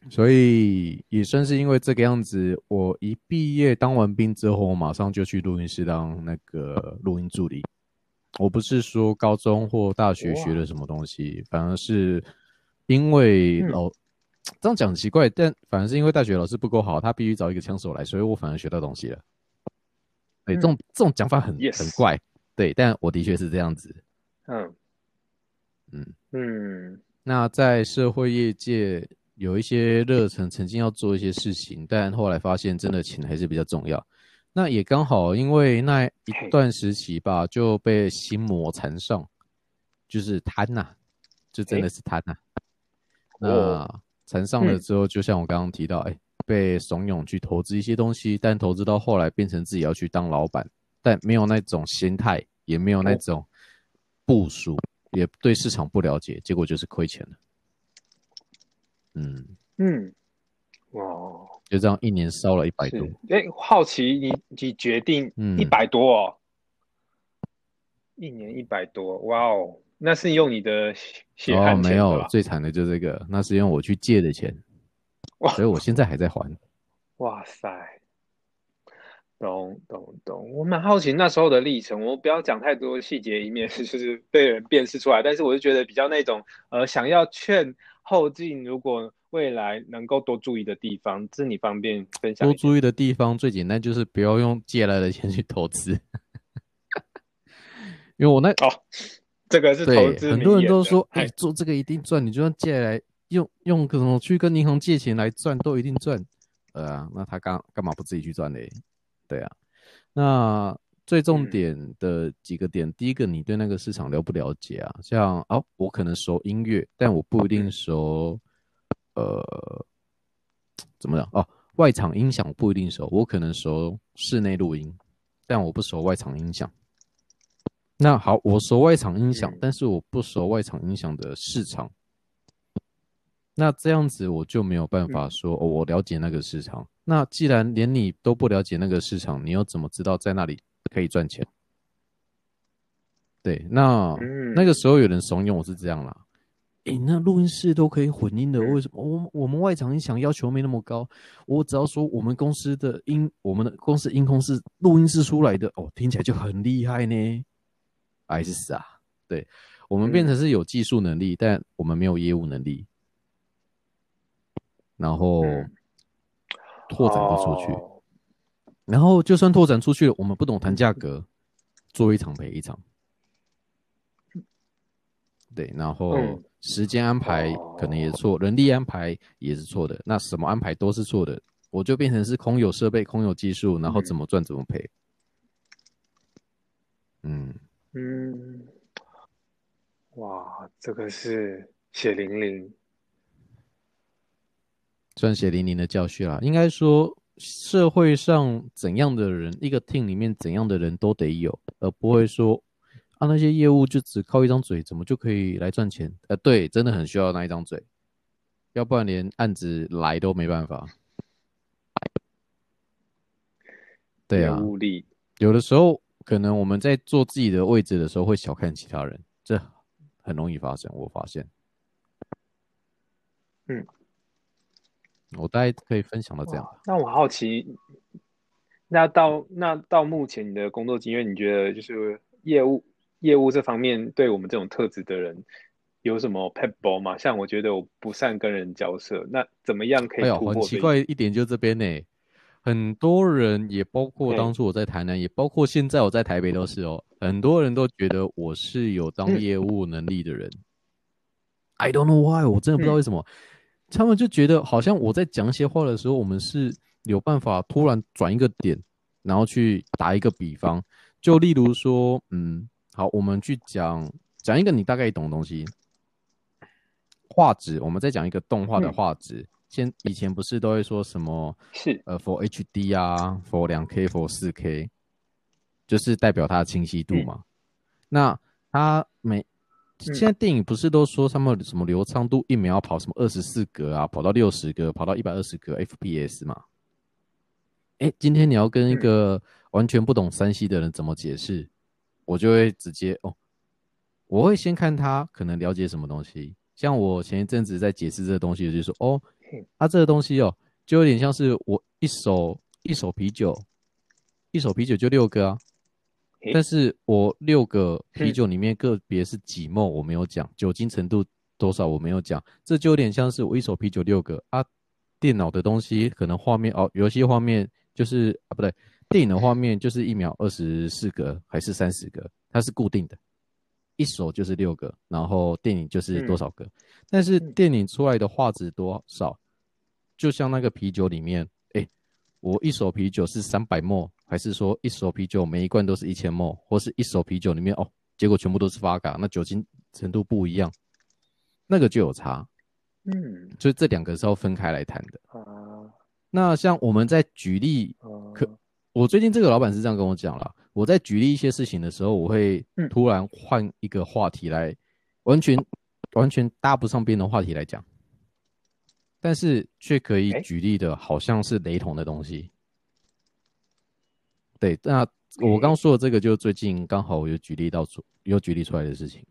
所以也算是因为这个样子，我一毕业当完兵之后，我马上就去录音室当那个录音助理。我不是说高中或大学学了什么东西，反而是因为老。这样讲很奇怪，但反而是因为大学老师不够好，他必须找一个枪手来，所以我反而学到东西了。对，这种这种讲法很很怪，对，但我的确是这样子。嗯嗯嗯。那在社会业界有一些热忱，曾经要做一些事情，但后来发现真的钱还是比较重要。那也刚好因为那一段时期吧，就被心魔缠上，就是贪呐，就真的是贪呐。那。缠上了之后，就像我刚刚提到，哎，被怂恿去投资一些东西，但投资到后来变成自己要去当老板，但没有那种心态，也没有那种部署，也对市场不了解，结果就是亏钱了。嗯嗯，哇，就这样一年烧了一百多。哎，好奇你你决定一百多哦，一年一百多，哇哦。那是用你的血汗钱哦，没有，最惨的就是这个，那是用我去借的钱，哇！所以我现在还在还。哇塞，懂懂懂，我蛮好奇那时候的历程，我不要讲太多细节，以免 就是被人辨识出来。但是我就觉得比较那种，呃，想要劝后进，如果未来能够多注意的地方，是你方便分享。多注意的地方最简单就是不要用借来的钱去投资，因为我那哦。这个是投资，很多人都说，哎，做这个一定赚。你就算借来用用什么去跟银行借钱来赚，都一定赚。呃，那他干干嘛不自己去赚嘞？对啊。那最重点的几个点，第一个，你对那个市场了不了解啊？像哦，我可能熟音乐，但我不一定熟。呃，怎么讲？哦，外场音响不一定熟，我可能熟室内录音，但我不熟外场音响。那好，我熟外场音响，但是我不熟外场音响的市场。那这样子我就没有办法说，哦，我了解那个市场。那既然连你都不了解那个市场，你又怎么知道在那里可以赚钱？对，那那个时候有人怂恿我是这样啦。诶，那录音室都可以混音的，为什么我我们外场音响要求没那么高？我只要说我们公司的音，我们的公司音控是录音室出来的，哦，听起来就很厉害呢。还是死啊！对我们变成是有技术能力，但我们没有业务能力，然后拓展不出去。然后就算拓展出去了，我们不懂谈价格，做一场赔一场。对，然后时间安排可能也错，人力安排也是错的，那什么安排都是错的，我就变成是空有设备，空有技术，然后怎么赚怎么赔。嗯。嗯，哇，这个是血淋淋，算血淋淋的教训啦。应该说，社会上怎样的人，一个 team 里面怎样的人都得有，而不会说啊那些业务就只靠一张嘴，怎么就可以来赚钱？呃，对，真的很需要那一张嘴，要不然连案子来都没办法。对啊，有的时候。可能我们在做自己的位置的时候，会小看其他人，这很容易发生。我发现，嗯，我大概可以分享到这样。那我好奇，那到那到目前你的工作经验，你觉得就是业务业务这方面，对我们这种特质的人有什么 pebble 吗？像我觉得我不善跟人交涉，那怎么样可以突破？很奇怪一点就这边呢。很多人也包括当初我在台南，也包括现在我在台北都是哦。很多人都觉得我是有当业务能力的人。I don't know why，我真的不知道为什么。他们就觉得好像我在讲一些话的时候，我们是有办法突然转一个点，然后去打一个比方，就例如说，嗯，好，我们去讲讲一个你大概懂的东西，画质，我们再讲一个动画的画质。先以前不是都会说什么？是呃，for HD 啊，for 两 K，for 四 K，就是代表它的清晰度嘛。那它每现在电影不是都说他们什么流畅度一秒要跑什么二十四格啊，跑到六十格，跑到一百二十格 FPS 嘛？哎，今天你要跟一个完全不懂三 C 的人怎么解释，我就会直接哦，我会先看他可能了解什么东西。像我前一阵子在解释这个东西，就说哦。它这个东西哦，就有点像是我一手一手啤酒，一手啤酒就六个啊，但是我六个啤酒里面个别是几沫，我没有讲酒精程度多少，我没有讲，这就有点像是我一手啤酒六个啊。电脑的东西可能画面哦，游戏画面就是啊不对，电影的画面就是一秒二十四格还是三十格，它是固定的，一手就是六个，然后电影就是多少个。但是电影出来的画质多少，就像那个啤酒里面，哎，我一手啤酒是三百沫，还是说一手啤酒每一罐都是一千沫，或是一手啤酒里面哦，结果全部都是发嘎，那酒精程度不一样，那个就有差。嗯，所以这两个是要分开来谈的。啊，那像我们在举例，可我最近这个老板是这样跟我讲了，我在举例一些事情的时候，我会突然换一个话题来，完全。完全搭不上边的话题来讲，但是却可以举例的，好像是雷同的东西。对，那我刚说的这个，就最近刚好有举例到出，有举例出来的事情。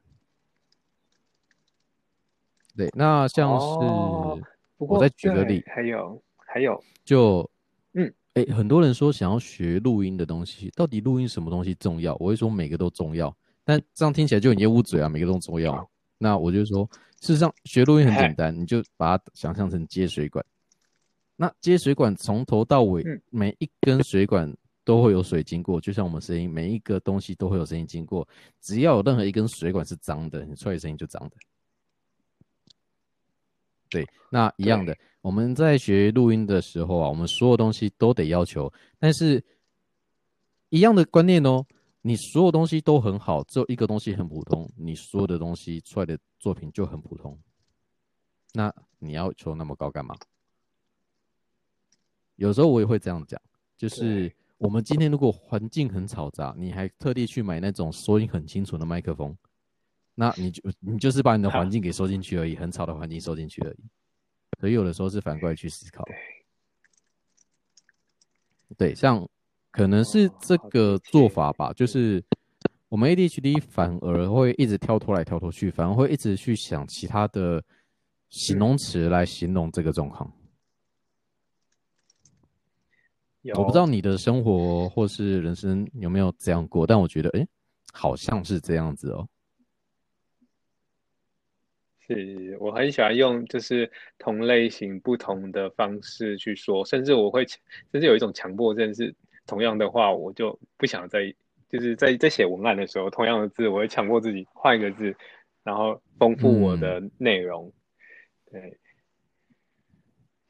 对，那像是，我再举个例，还有还有，就嗯，哎，很多人说想要学录音的东西，到底录音什么东西重要？我会说每个都重要，但这样听起来就很业务嘴啊，每个都重要。那我就说，事实上学录音很简单，你就把它想象成接水管。那接水管从头到尾，每一根水管都会有水经过，就像我们声音，每一个东西都会有声音经过。只要有任何一根水管是脏的，你出来的声音就脏的。对，那一样的，我们在学录音的时候啊，我们所有东西都得要求，但是一样的观念哦。你所有东西都很好，只有一个东西很普通，你所有的东西出来的作品就很普通。那你要求那么高干嘛？有时候我也会这样讲，就是我们今天如果环境很嘈杂，你还特地去买那种收音很清楚的麦克风，那你就你就是把你的环境给收进去而已，很吵的环境收进去而已。所以有的时候是反过来去思考，对，像。可能是这个做法吧，就是我们 ADHD 反而会一直跳脱来跳脱去，反而会一直去想其他的形容词来形容这个状况。我不知道你的生活或是人生有没有这样过，但我觉得，哎，好像是这样子哦。是我很喜欢用就是同类型不同的方式去说，甚至我会甚至有一种强迫症是。同样的话，我就不想再就是在在写文案的时候，同样的字，我会强迫自己换一个字，然后丰富我的内容。对，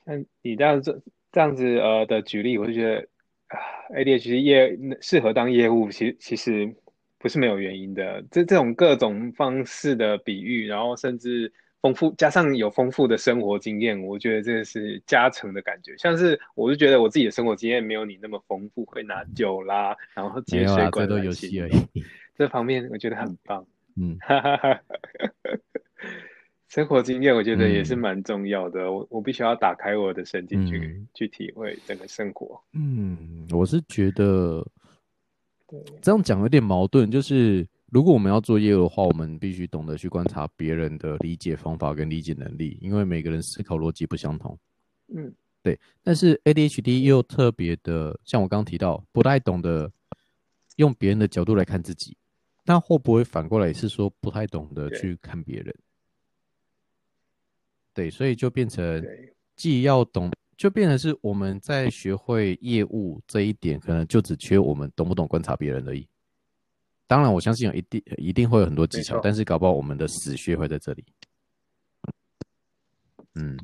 像你这样子这样子呃的举例，我就觉得啊，ADHD 业适合当业务，其其实不是没有原因的。这这种各种方式的比喻，然后甚至。丰富加上有丰富的生活经验，我觉得这是加成的感觉。像是我就觉得我自己的生活经验没有你那么丰富，会拿酒啦，然后接水管都游戏而已。这方面我觉得很棒。嗯，生活经验我觉得也是蛮重要的。我我必须要打开我的神经去去体会整个生活。嗯，我是觉得，这样讲有点矛盾，就是。如果我们要做业务的话，我们必须懂得去观察别人的理解方法跟理解能力，因为每个人思考逻辑不相同。嗯，对。但是 ADHD 又特别的，像我刚刚提到，不太懂得用别人的角度来看自己，那会不会反过来是说不太懂得去看别人？对，所以就变成既要懂，就变成是我们在学会业务这一点，可能就只缺我们懂不懂观察别人而已。当然，我相信有一定一定会有很多技巧，但是搞不好我们的死穴会在这里。嗯，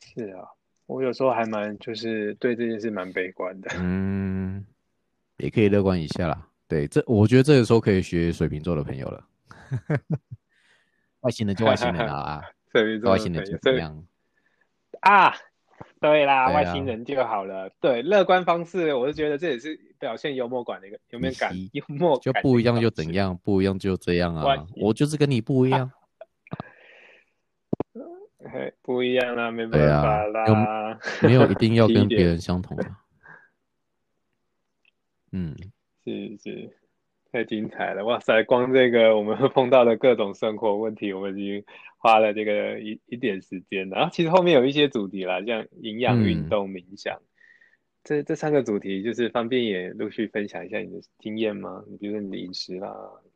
是啊，我有时候还蛮就是对这件事蛮悲观的。嗯，也可以乐观一下啦。对，这我觉得这个时候可以学水瓶座的朋友了。外星人就外星人啊，水瓶座外星人就这样啊。对啦，对啊外星人就好了。对，乐观方式，我是觉得这也是表现幽默感的一个有没有感嘻幽默就感不一样就怎样，不一样就这样啊。我就是跟你不一样。方式？嘿不一样啦，没办对啊法啦。没有一定要 跟别人相同啊。嗯，是是，太精彩了！哇塞，光这个我们会碰到的各种生活问题，我们已经花了这个一一点时间了。然后其实后面有一些主题啦，像营养、嗯运动、冥想，这这三个主题，就是方便也陆续分享一下你的经验吗？你比如说你的饮食啦、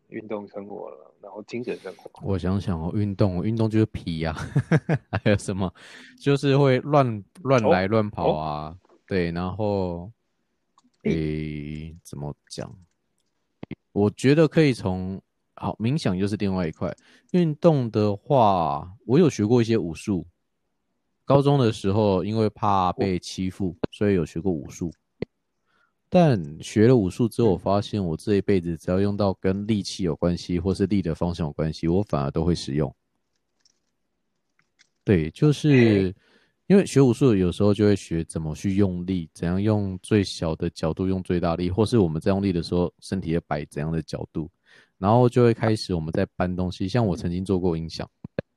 运动生活了，然后精神生活。我想想哦，运动，运动就是皮呀、还有什么？就是会乱乱哦来乱跑啊。对，然后，诶、怎么讲？我觉得可以从好冥想又是另外一块。运动的话，我有学过一些武术。高中的时候，因为怕被欺负，所以有学过武术。但学了武术之后，我发现我这一辈子只要用到跟力气有关系，或是力的方向有关系，我反而都会使用。对，就是因为学武术有时候就会学怎么去用力，怎样用最小的角度用最大力，或是我们在用力的时候，身体要摆怎样的角度，然后就会开始我们在搬东西。像我曾经做过音响，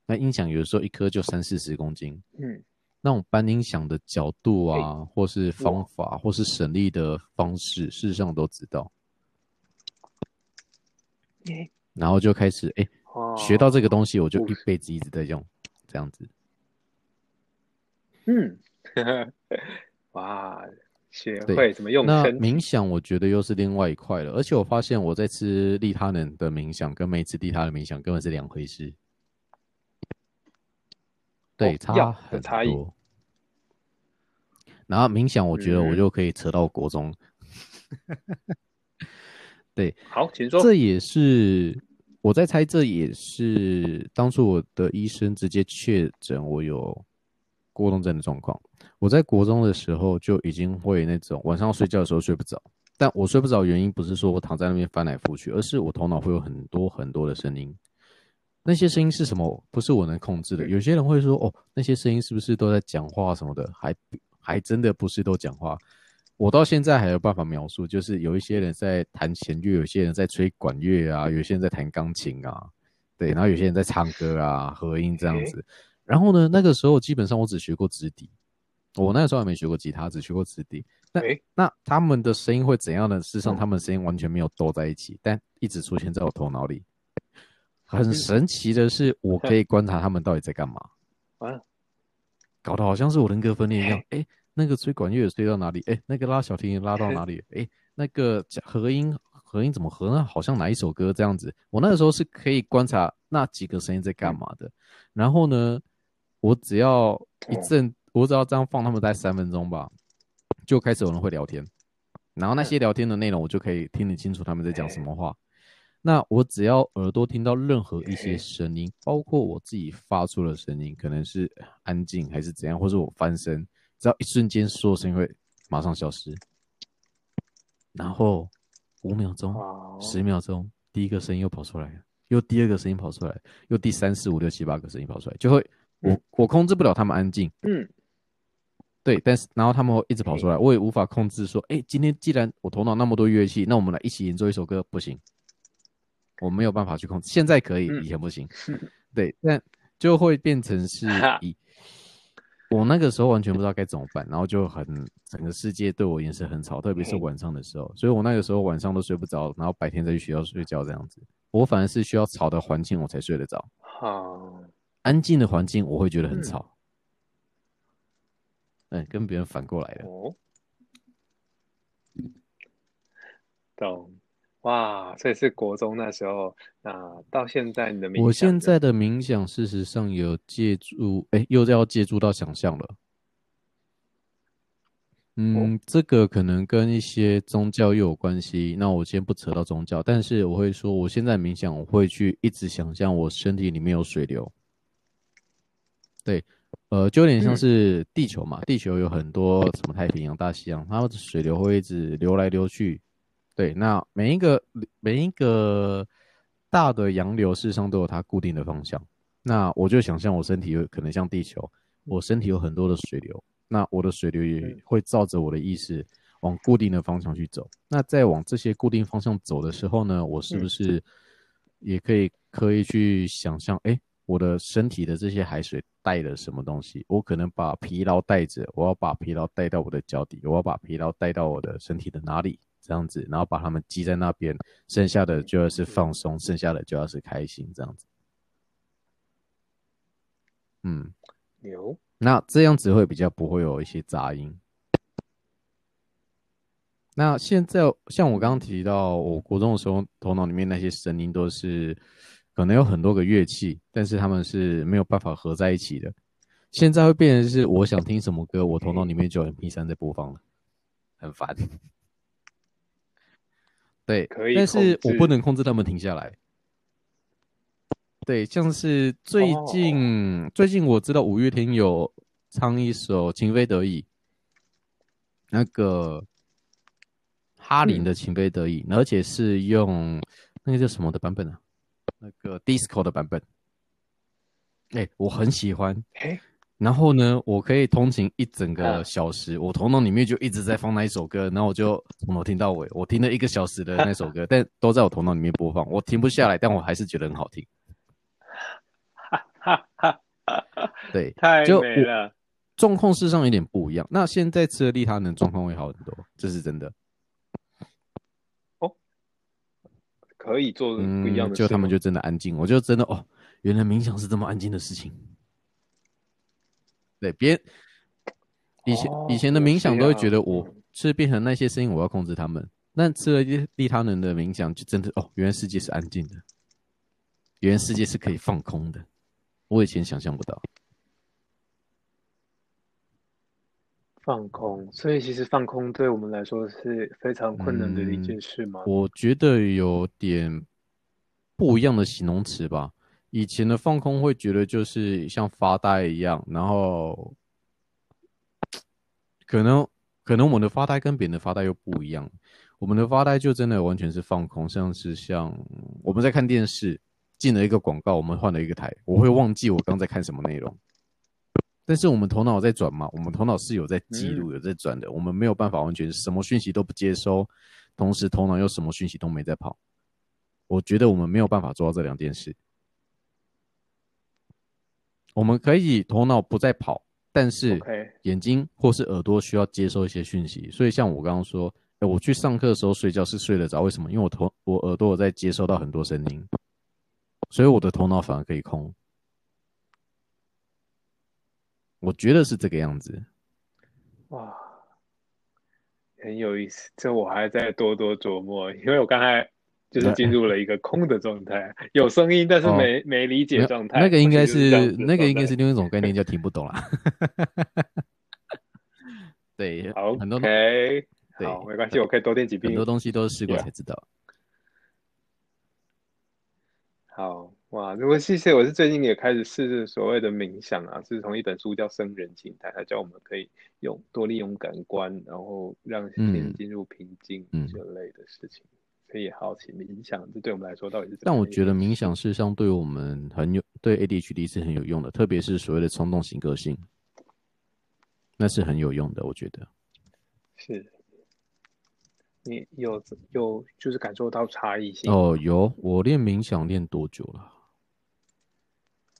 那音响有的时候一颗就三四十公斤，嗯，那种搬音响的角度啊，或是方法，或是省力的方式，事实上都知道。诶然后就开始哎、哦学到这个东西，我就哦一辈子一直在用，这样子。嗯，哇，学对会怎么用那冥想，我觉得又是另外一块了。而且我发现我在吃利他能的冥想，跟没吃利他的冥想根本是两回事。对，差很有差异多。然后冥想，我觉得我嗯就可以扯到国中。对，好，请说。这也是我在猜，这也是当初我的医生直接确诊我有过动症的状况。我在国中的时候就已经会那种晚上睡觉的时候睡不着，但我睡不着的原因不是说我躺在那边翻来覆去，而是我头脑会有很多很多的声音。那些声音是什么？不是我能控制的。有些人会说：“哦，那些声音是不是都在讲话什么的？”还还真的不是都讲话。我到现在还有办法描述，就是有一些人在弹弦乐，有些人在吹管乐啊，有些人在弹钢琴啊，对，然后有些人在唱歌啊，合音这样子。然后呢，那个时候基本上我只学过直笛，我那个时候还没学过吉他，只学过直笛。那诶那他们的声音会怎样呢？事实上，嗯他们的声音完全没有斗在一起，但一直出现在我头脑里。很神奇的是，我可以 观察他们到底在干嘛，啊，搞得好像是我人格分裂一样。哎，那个吹管乐的吹到哪里？哎，那个拉小提琴拉到哪里？哎，那个讲合音合音怎么合呢？好像哪一首歌这样子。我那个时候是可以观察那几个声音在干嘛的。然后呢，我只要一阵，我只要这样放他们待三分钟吧，就开始有人会聊天。然后那些聊天的内容，我就可以听得清楚他们在讲什么话。那我只要耳朵听到任何一些声音，包括我自己发出的声音，可能是安静还是怎样，或者我翻身，只要一瞬间，所有声音会马上消失。然后五秒钟、十秒钟，第一个声音又跑出来了，又第二个声音跑出来，又第三四五六七八个声音跑出来，就会我我控制不了他们安静，嗯，对，但是然后他们会一直跑出来，我也无法控制说，哎，今天既然我头脑那么多乐器，那我们来一起演奏一首歌，不行，我没有办法去控制。现在可以，嗯。以前不行。对，但就会变成是以我那个时候完全不知道该怎么办，然后就很整个世界对我也是很吵，特别是晚上的时候，所以我那个时候晚上都睡不着，然后白天再去学校睡觉这样子。我反而是需要吵的环境我才睡得着，好，安静的环境我会觉得很嗯吵。嗯，跟别人反过来的。哦，懂，哇，所以是国中那时候，那到现在你的冥想，我现在的冥想，事实上有借助，哎，又要借助到想象了。嗯，这个可能跟一些宗教又有关系。那我先不扯到宗教，但是我会说，我现在冥想，我会去一直想象我身体里面有水流。对，呃，就有点像嗯是地球嘛，地球有很多什么太平洋、大西洋，它的水流会一直流来流去，对，那每一个每一个大的洋流，事实上都有它固定的方向。那我就想象我身体有可能像地球，我身体有很多的水流，那我的水流也会照着我的意识往固定的方向去走。那在往这些固定方向走的时候呢，我是不是也可以刻意去想象，哎？我的身体的这些海水带了什么东西？我可能把疲劳带着，我要把疲劳带到我的脚底，我要把疲劳带到我的身体的哪里？这样子，然后把它们积在那边，剩下的就要是放松，剩下的就要是开心，这样子。嗯，牛。那这样子会比较不会有一些杂音。那现在像我刚刚提到，我国中的时候，头脑里面那些声音都是。可能有很多个乐器，但是他们是没有办法合在一起的。现在会变成是，我想听什么歌，我头脑里面就有 MP 三在播放了，很烦。对，可以，但是我不能控制他们停下来。对，像是最近，最近我知道五月天有唱一首《情非得已》，那个哈林的《情非得已》，而且是用那个叫什么的版本呢？那个 disco 的版本，哎，我很喜欢。哎，然后呢，我可以通勤一整个小时，我头脑里面就一直在放那一首歌，然后我就从头听到尾，我听了一个小时的那首歌，但都在我头脑里面播放，我停不下来，但我还是觉得很好听。哈哈哈哈哈！对，太美了。状况事实上有点不一样。那现在吃了利他能，状况会好很多，这是真的。可以做不一样的，就他们就真的安静，我就真的哦，原来冥想是这么安静的事情。对，别以前以前的冥想都会觉得我是变成那些声音，我要控制他们。但吃了利利他人的冥想，就真的哦，原来世界是安静的，原来世界是可以放空的，我以前想象不到。放空，所以其实放空对我们来说是非常困难的一件事吗？我觉得有点不一样的形容词吧。以前的放空会觉得就是像发呆一样，然后可能可能我们的发呆跟别人的发呆又不一样。我们的发呆就真的完全是放空，像是像我们在看电视，进了一个广告，我们换了一个台，我会忘记我刚在看什么内容。但是我们头脑在转嘛，我们头脑是有在记录、有在转的，我们没有办法完全什么讯息都不接收，同时头脑又什么讯息都没在跑。我觉得我们没有办法做到这两件事。我们可以头脑不再跑，但是眼睛或是耳朵需要接收一些讯息。所以像我刚刚说，哎我去上课的时候睡觉是睡得着，为什么？因为我头我耳朵我在接收到很多声音，所以我的头脑反而可以空。我觉得是这个样子，哇，很有意思。这我还在多多琢磨，因为我刚才就是进入了一个空的状态，有声音，但是没没理解状态。那个应该是那个应该是另一种概念，叫听不懂了。对，好，很多对，好，没关系，我可以多听几遍。很多东西都是试过才知道。好。哇，如果谢谢，我是最近也开始试所谓的冥想啊，是从一本书叫《生人心态》，它教我们可以用多利用感官，然后让心进入平静这类的事情。所以好奇冥想，这对我们来说到底是怎？但我觉得冥想事实上对我们很有，对 ADHD 是很有用的，特别是所谓的冲动型个性，那是很有用的，我觉得。是。你有有就是感受到差异性？哦，有。我练冥想练多久了？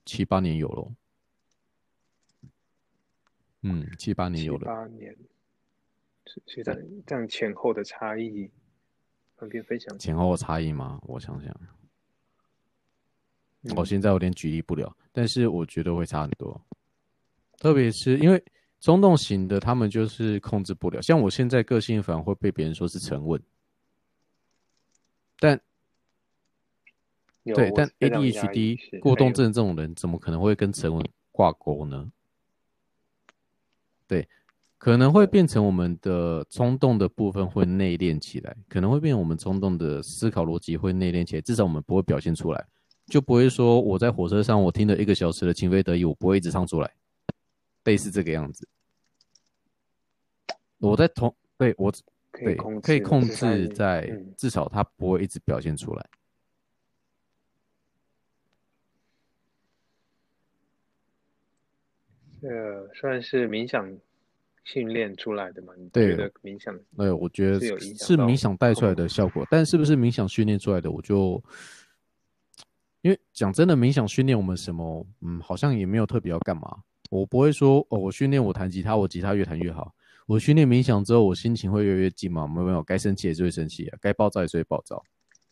七八年有了，嗯，七八年有了。八年，现在这样前后的差异，方便分享？前后差异吗？我想想，我现在有点举例不了，但是我觉得会差很多。特别是因为冲动型的，他们就是控制不了。像我现在个性反而会被别人说是沉稳，但。对，但 ADHD 过动症这种人怎么可能会跟沉稳挂钩呢？对，可能会变成我们的冲动的部分会内敛起来，可能会变成我们冲动的思考逻辑会内敛起来，至少我们不会表现出来，就不会说我在火车上我听了一个小时的情非得已，我不会一直唱出来，类似这个样子。我在同对我对，可以控制，在嗯至少他不会一直表现出来。这算是冥想训练出来的嘛？你对觉得冥想对，我觉得是冥想带出来的效果，但是不是冥想训练出来的，我就因为讲真的，冥想训练我们什么，嗯，好像也没有特别要干嘛。我不会说哦，我训练我弹吉他，我吉他越弹越好。我训练冥想之后，我心情会越来越静嘛，没有没有，该生气也是会生气啊，该暴躁也是会暴躁，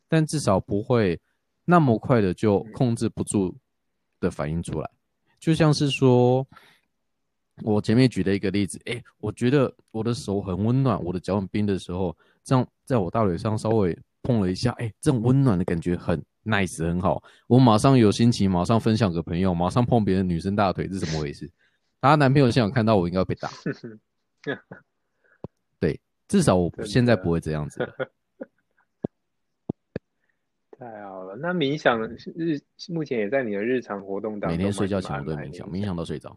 但至少不会那么快的就控制不住的反应出来。就像是说，我前面举的一个例子，哎、我觉得我的手很温暖，我的脚很冰的时候，这样在我大腿上稍微碰了一下，哎、这种温暖的感觉很 nice，很好。我马上有心情，马上分享给朋友，马上碰别的女生大腿，这是怎么回事？她男朋友现场看到我，应该会被打。对，至少我现在不会这样子了。太好了。那冥想日目前也在你的日常活动当中，每天睡觉前我都会冥想，冥想到睡着。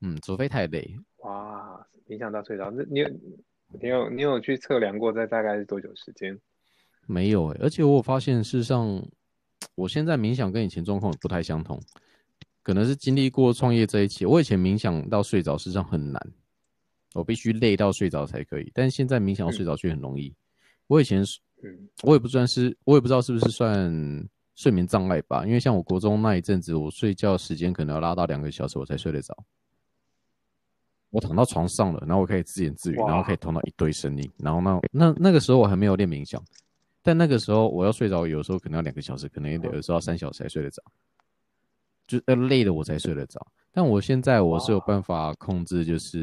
嗯，除非太累，哇，影响到睡着，那你有你有你有去测量过，这大概是多久时间？没有诶、而且我发现，事实上，我现在冥想跟以前状况不太相同，可能是经历过创业这一期。我以前冥想到睡着，事实上很难，我必须累到睡着才可以。但是现在冥想到睡着却很容易。我以前我也不算是，我也不知道是不是算睡眠障碍吧，因为像我国中那一阵子，我睡觉时间可能要拉到两个小时我才睡得着。我躺到床上了，然后我可以自言自语，然后可以听到一堆声音，然后那那那个时候我还没有练冥想，但那个时候我要睡着，有时候可能要两个小时，可能也得有时候要三小时才睡得着，就要累了我才睡得着。但我现在我是有办法控制，就是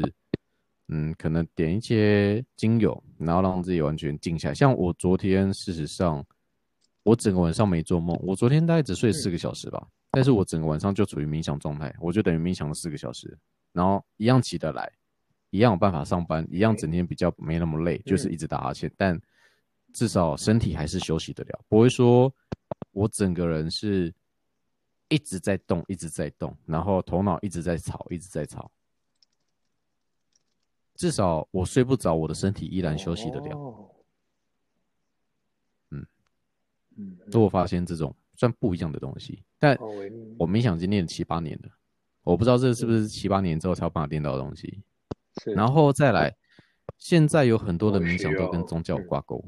嗯，可能点一些精油，然后让自己完全静下来。像我昨天，事实上我整个晚上没做梦，我昨天大概只睡四个小时吧，但是我整个晚上就处于冥想状态，我就等于冥想了四个小时，然后一样起得来，一样有办法上班，一样整天比较没那么累，就是一直打哈欠，但至少身体还是休息得了，不会说我整个人是一直在动，一直在动，然后头脑一直在吵，一直在吵。至少我睡不着，我的身体依然休息得了。哦。嗯。嗯，都我发现这种算不一样的东西，但我冥想已经练了七八年了，我不知道这是不是七八年之后才有办法练到的东西。是，然后再来，现在有很多的冥想都跟宗教嗯挂钩，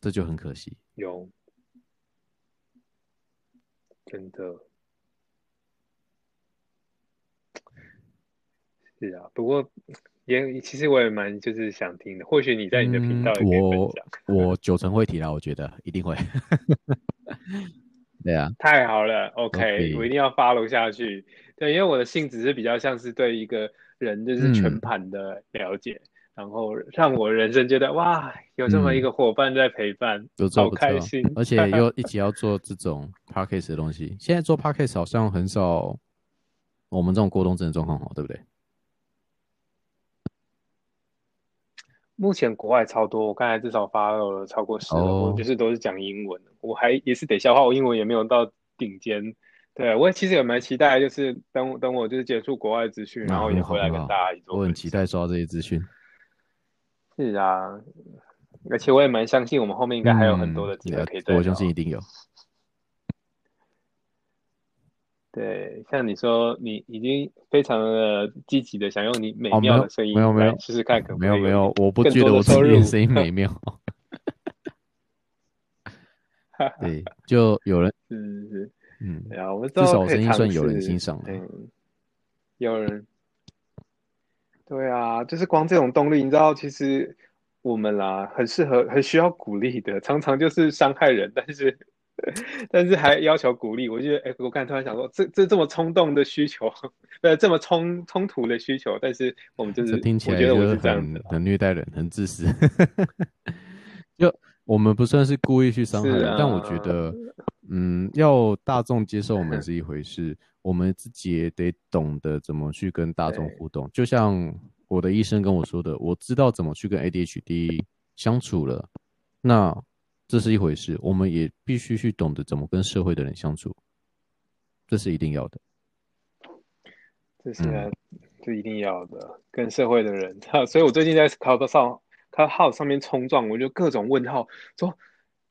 这就很可惜。有，真的，是啊。不过也其实我也蛮就是想听的，或许你在你的频道也可以分嗯我享。我九成会提啦，我觉得一定会。对啊，太好了，OK，OK 我一定要 follow 下去。对，因为我的性质是比较像是对一个人就是全嗯盘的了解，然后让我人生觉得哇，有这么一个伙伴在陪伴，好不错不错开心，而 且又一起要做这种 podcast 的东西。现在做 podcast 好像很少，我们这种过冬症的状况好，对不对？目前国外超多，我刚才至少发了超过十个，就是都是讲英文的，我还也是得消化，我英文也没有到顶尖。对我其实也蛮期待，就是等等我就是结束国外资讯，然后也回来跟大家一起做我很。期待收到这些资讯。是啊，而且我也蛮相信我们后面应该还有很多的机会嗯可以再聊。我相信一定有。对，像你说，你已经非常的积极的想用你美妙的声音没有没有试试看，可不可以没有没有，我不觉得我自己的声音美妙。对，就有人 是是是，嗯，我们之至少我声音算有人试欣赏了。嗯，有人，对啊，就是光这种动力，你知道，其实我们啦，很适合，很需要鼓励的，常常就是伤害人，但是但是还要求鼓励，我觉得，哎，我刚才突然想说，这这这么冲动的需求，呃，这么冲冲突的需求，但是我们就是，这听起我觉得我来就是是这样的，很很虐待人，很自私。就我们不算是故意去伤害是人，但我觉啊得，嗯，要大众接受我们是一回事，我们自己也得懂得怎么去跟大众互动。就像我的医生跟我说的，我知道怎么去跟 ADHD 相处了，那这是一回事，我们也必须去懂得怎么跟社会的人相处，这是一定要的。这是啊这一定要的，跟社会的人。所以我最近在考 l 上考号上面冲撞，我就各种问号，说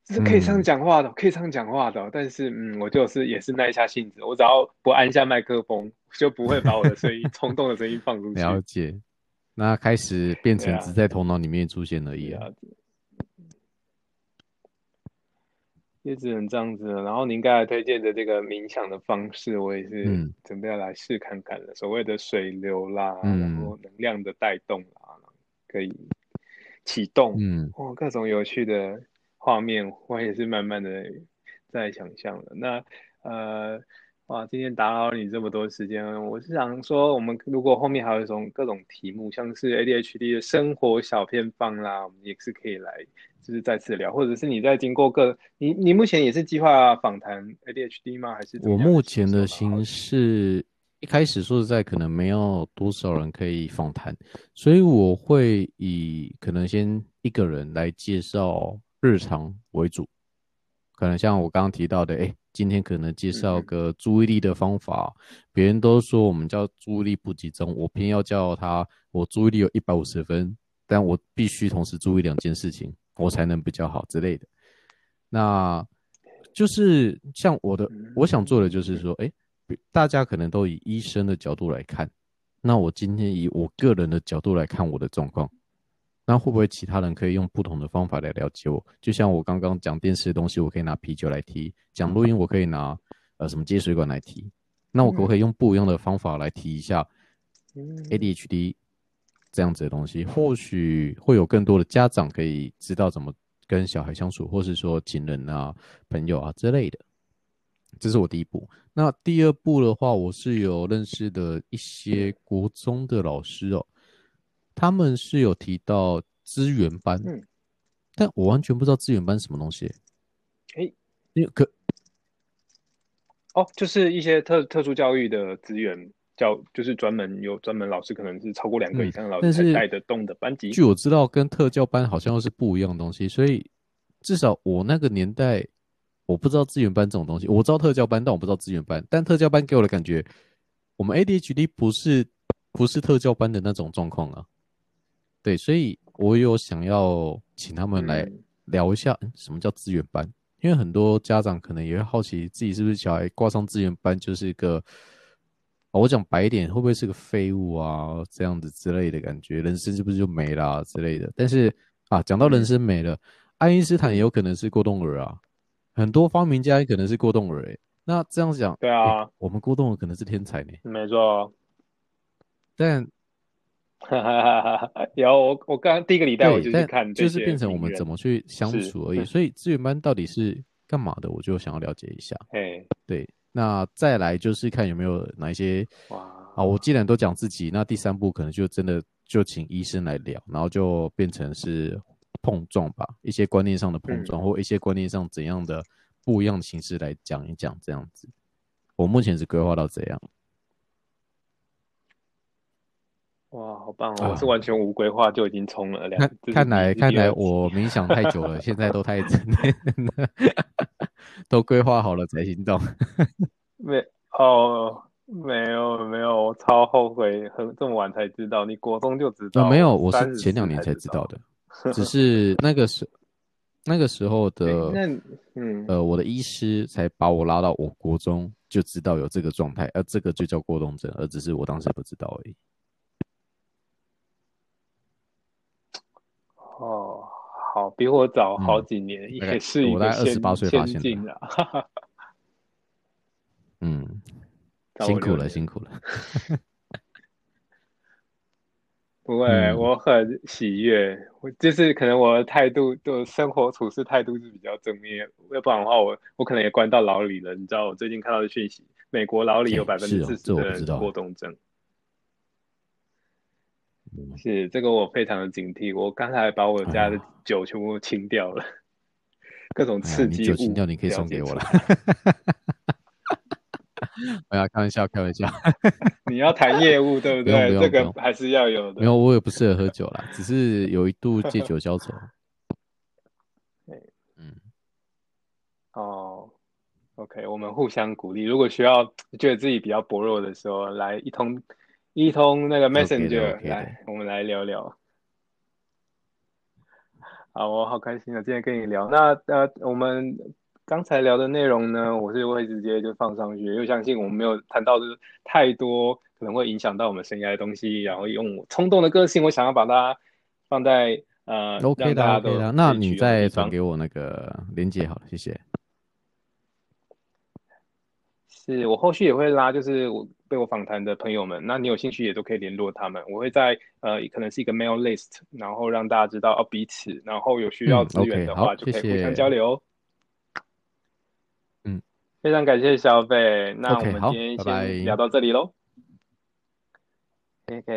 这是可以上讲话的，可以上讲话的。但是，嗯，我就是也是耐下性子，我只要不按下麦克风，就不会把我的声音 冲动的声音放出去。了解，那开始变成只在头脑里面出现而已啊。也只能这样子了。然后您刚才推荐的这个冥想的方式，我也是准备要来试看看的。所谓的水流啦，然后能量的带动啦，可以启动，嗯，哦，各种有趣的画面，我也是慢慢的在想象了。那呃，哇，今天打扰你这么多时间，我是想说，我们如果后面还有一种各种题目，像是 ADHD 的生活小偏方啦，我们也是可以来。就是再次聊，或者是你在经过各你你目前也是计划访谈 ADHD 吗？还是我目前的形式一开始说实在可能没有多少人可以访谈，所以我会以可能先一个人来介绍日常为主，可能像我刚刚提到的，哎，今天可能介绍个注意力的方法，别人都说我们叫注意力不集中，我偏要叫他我注意力有一百五十分，但我必须同时注意两件事情。我才能比较好之类的，那就是像我的，我想做的就是说，哎，大家可能都以医生的角度来看，那我今天以我个人的角度来看我的状况，那会不会其他人可以用不同的方法来了解我？就像我刚刚讲电视的东西，我可以拿啤酒来提；讲录音，我可以拿呃什么接水管来提。那我可不可以用不一样的方法来提一下 ADHD？这样子的东西，或许会有更多的家长可以知道怎么跟小孩相处，或是说情人啊、朋友啊之类的。这是我第一步。那第二步的话，我是有认识的一些国中的老师哦，他们是有提到资源班，但我完全不知道资源班什么东西。哎，因为可哦，就是一些特特殊教育的资源。教就是专门有专门老师，可能是超过两个以上的老师才带得动的班级。据我知道，跟特教班好像又是不一样的东西，所以至少我那个年代，我不知道资源班这种东西。我知道特教班，但我不知道资源班。但特教班给我的感觉，我们 ADHD 不是不是特教班的那种状况啊。对，所以我有想要请他们来聊一下，什么叫资源班？因为很多家长可能也会好奇，自己是不是小孩挂上资源班就是一个。我讲白一点，会不会是个废物啊？这样子之类的感觉，人生是不是就没了之类的？但是啊，讲到人生没了，爱因斯坦也有可能是过动儿啊，很多发明家也可能是过动儿哎。那这样讲，对啊，我们过动儿可能是天才呢。没错，但 有我我刚第一个礼拜我就看，就是变成我们怎么去相处而已。所以资源班到底是干嘛的？我就想要了解一下。哎，对。那再来就是看有没有哪一些啊，我既然都讲自己，那第三步可能就真的就请医生来聊，然后就变成是碰撞吧，一些观念上的碰撞，或一些观念上怎样的不一样的形式来讲一讲这样子。我目前是规划到这样。哇，好棒哦！我是完全无规划就已经冲了两。看来看来我冥想太久了，现在都太。都规划好了才行动，没哦，没有没有，我超后悔，很这么晚才知道，你国中就知道？没有，我是前两年才知道的，只是那个时那个时候的，那嗯呃，我的医师才把我拉到我国中就知道有这个状态，而这个就叫过动症，而只是我当时不知道而已。好，比我早好几年，也是一个先进的。嗯，辛苦了，辛苦了。不会，我很喜悦。我就是可能我的态度，就生活处事态度是比较正面。要不然的话，我我可能也关到牢里了。你知道，我最近看到的讯息，美国牢里有百分之四十的人过动症。是这个，我非常的警惕。我刚才把我家的酒全部清掉了，各种刺激物。酒清掉，你可以送给我了。我要开玩笑，开玩笑。你要谈业务，对不对？这个还是要有的。没有，我也不适合喝酒啦，只是有一度借酒消愁。嗯。哦，OK，我们互相鼓励。如果需要觉得自己比较薄弱的时候，来一通。一通那个 Messenger 来，我们来聊聊。好，我好开心啊！今天跟你聊。那呃，我们刚才聊的内容呢，我是会直接就放上去，因为相信我们没有谈到的太多可能会影响到我们生涯的东西，然后用我冲动的个性，我想要把它放在呃 OK 的 OK 的，那你再转给我那个链接好了，谢谢。是我后续也会拉，就是我被我访谈的朋友们，那你有兴趣也都可以联络他们。我会在呃，可能是一个 mail list，然后让大家知道哦彼此，然后有需要嗯资源的话就可以互相交流。嗯，非常感谢小北，那我们今天先聊到这里喽。OK。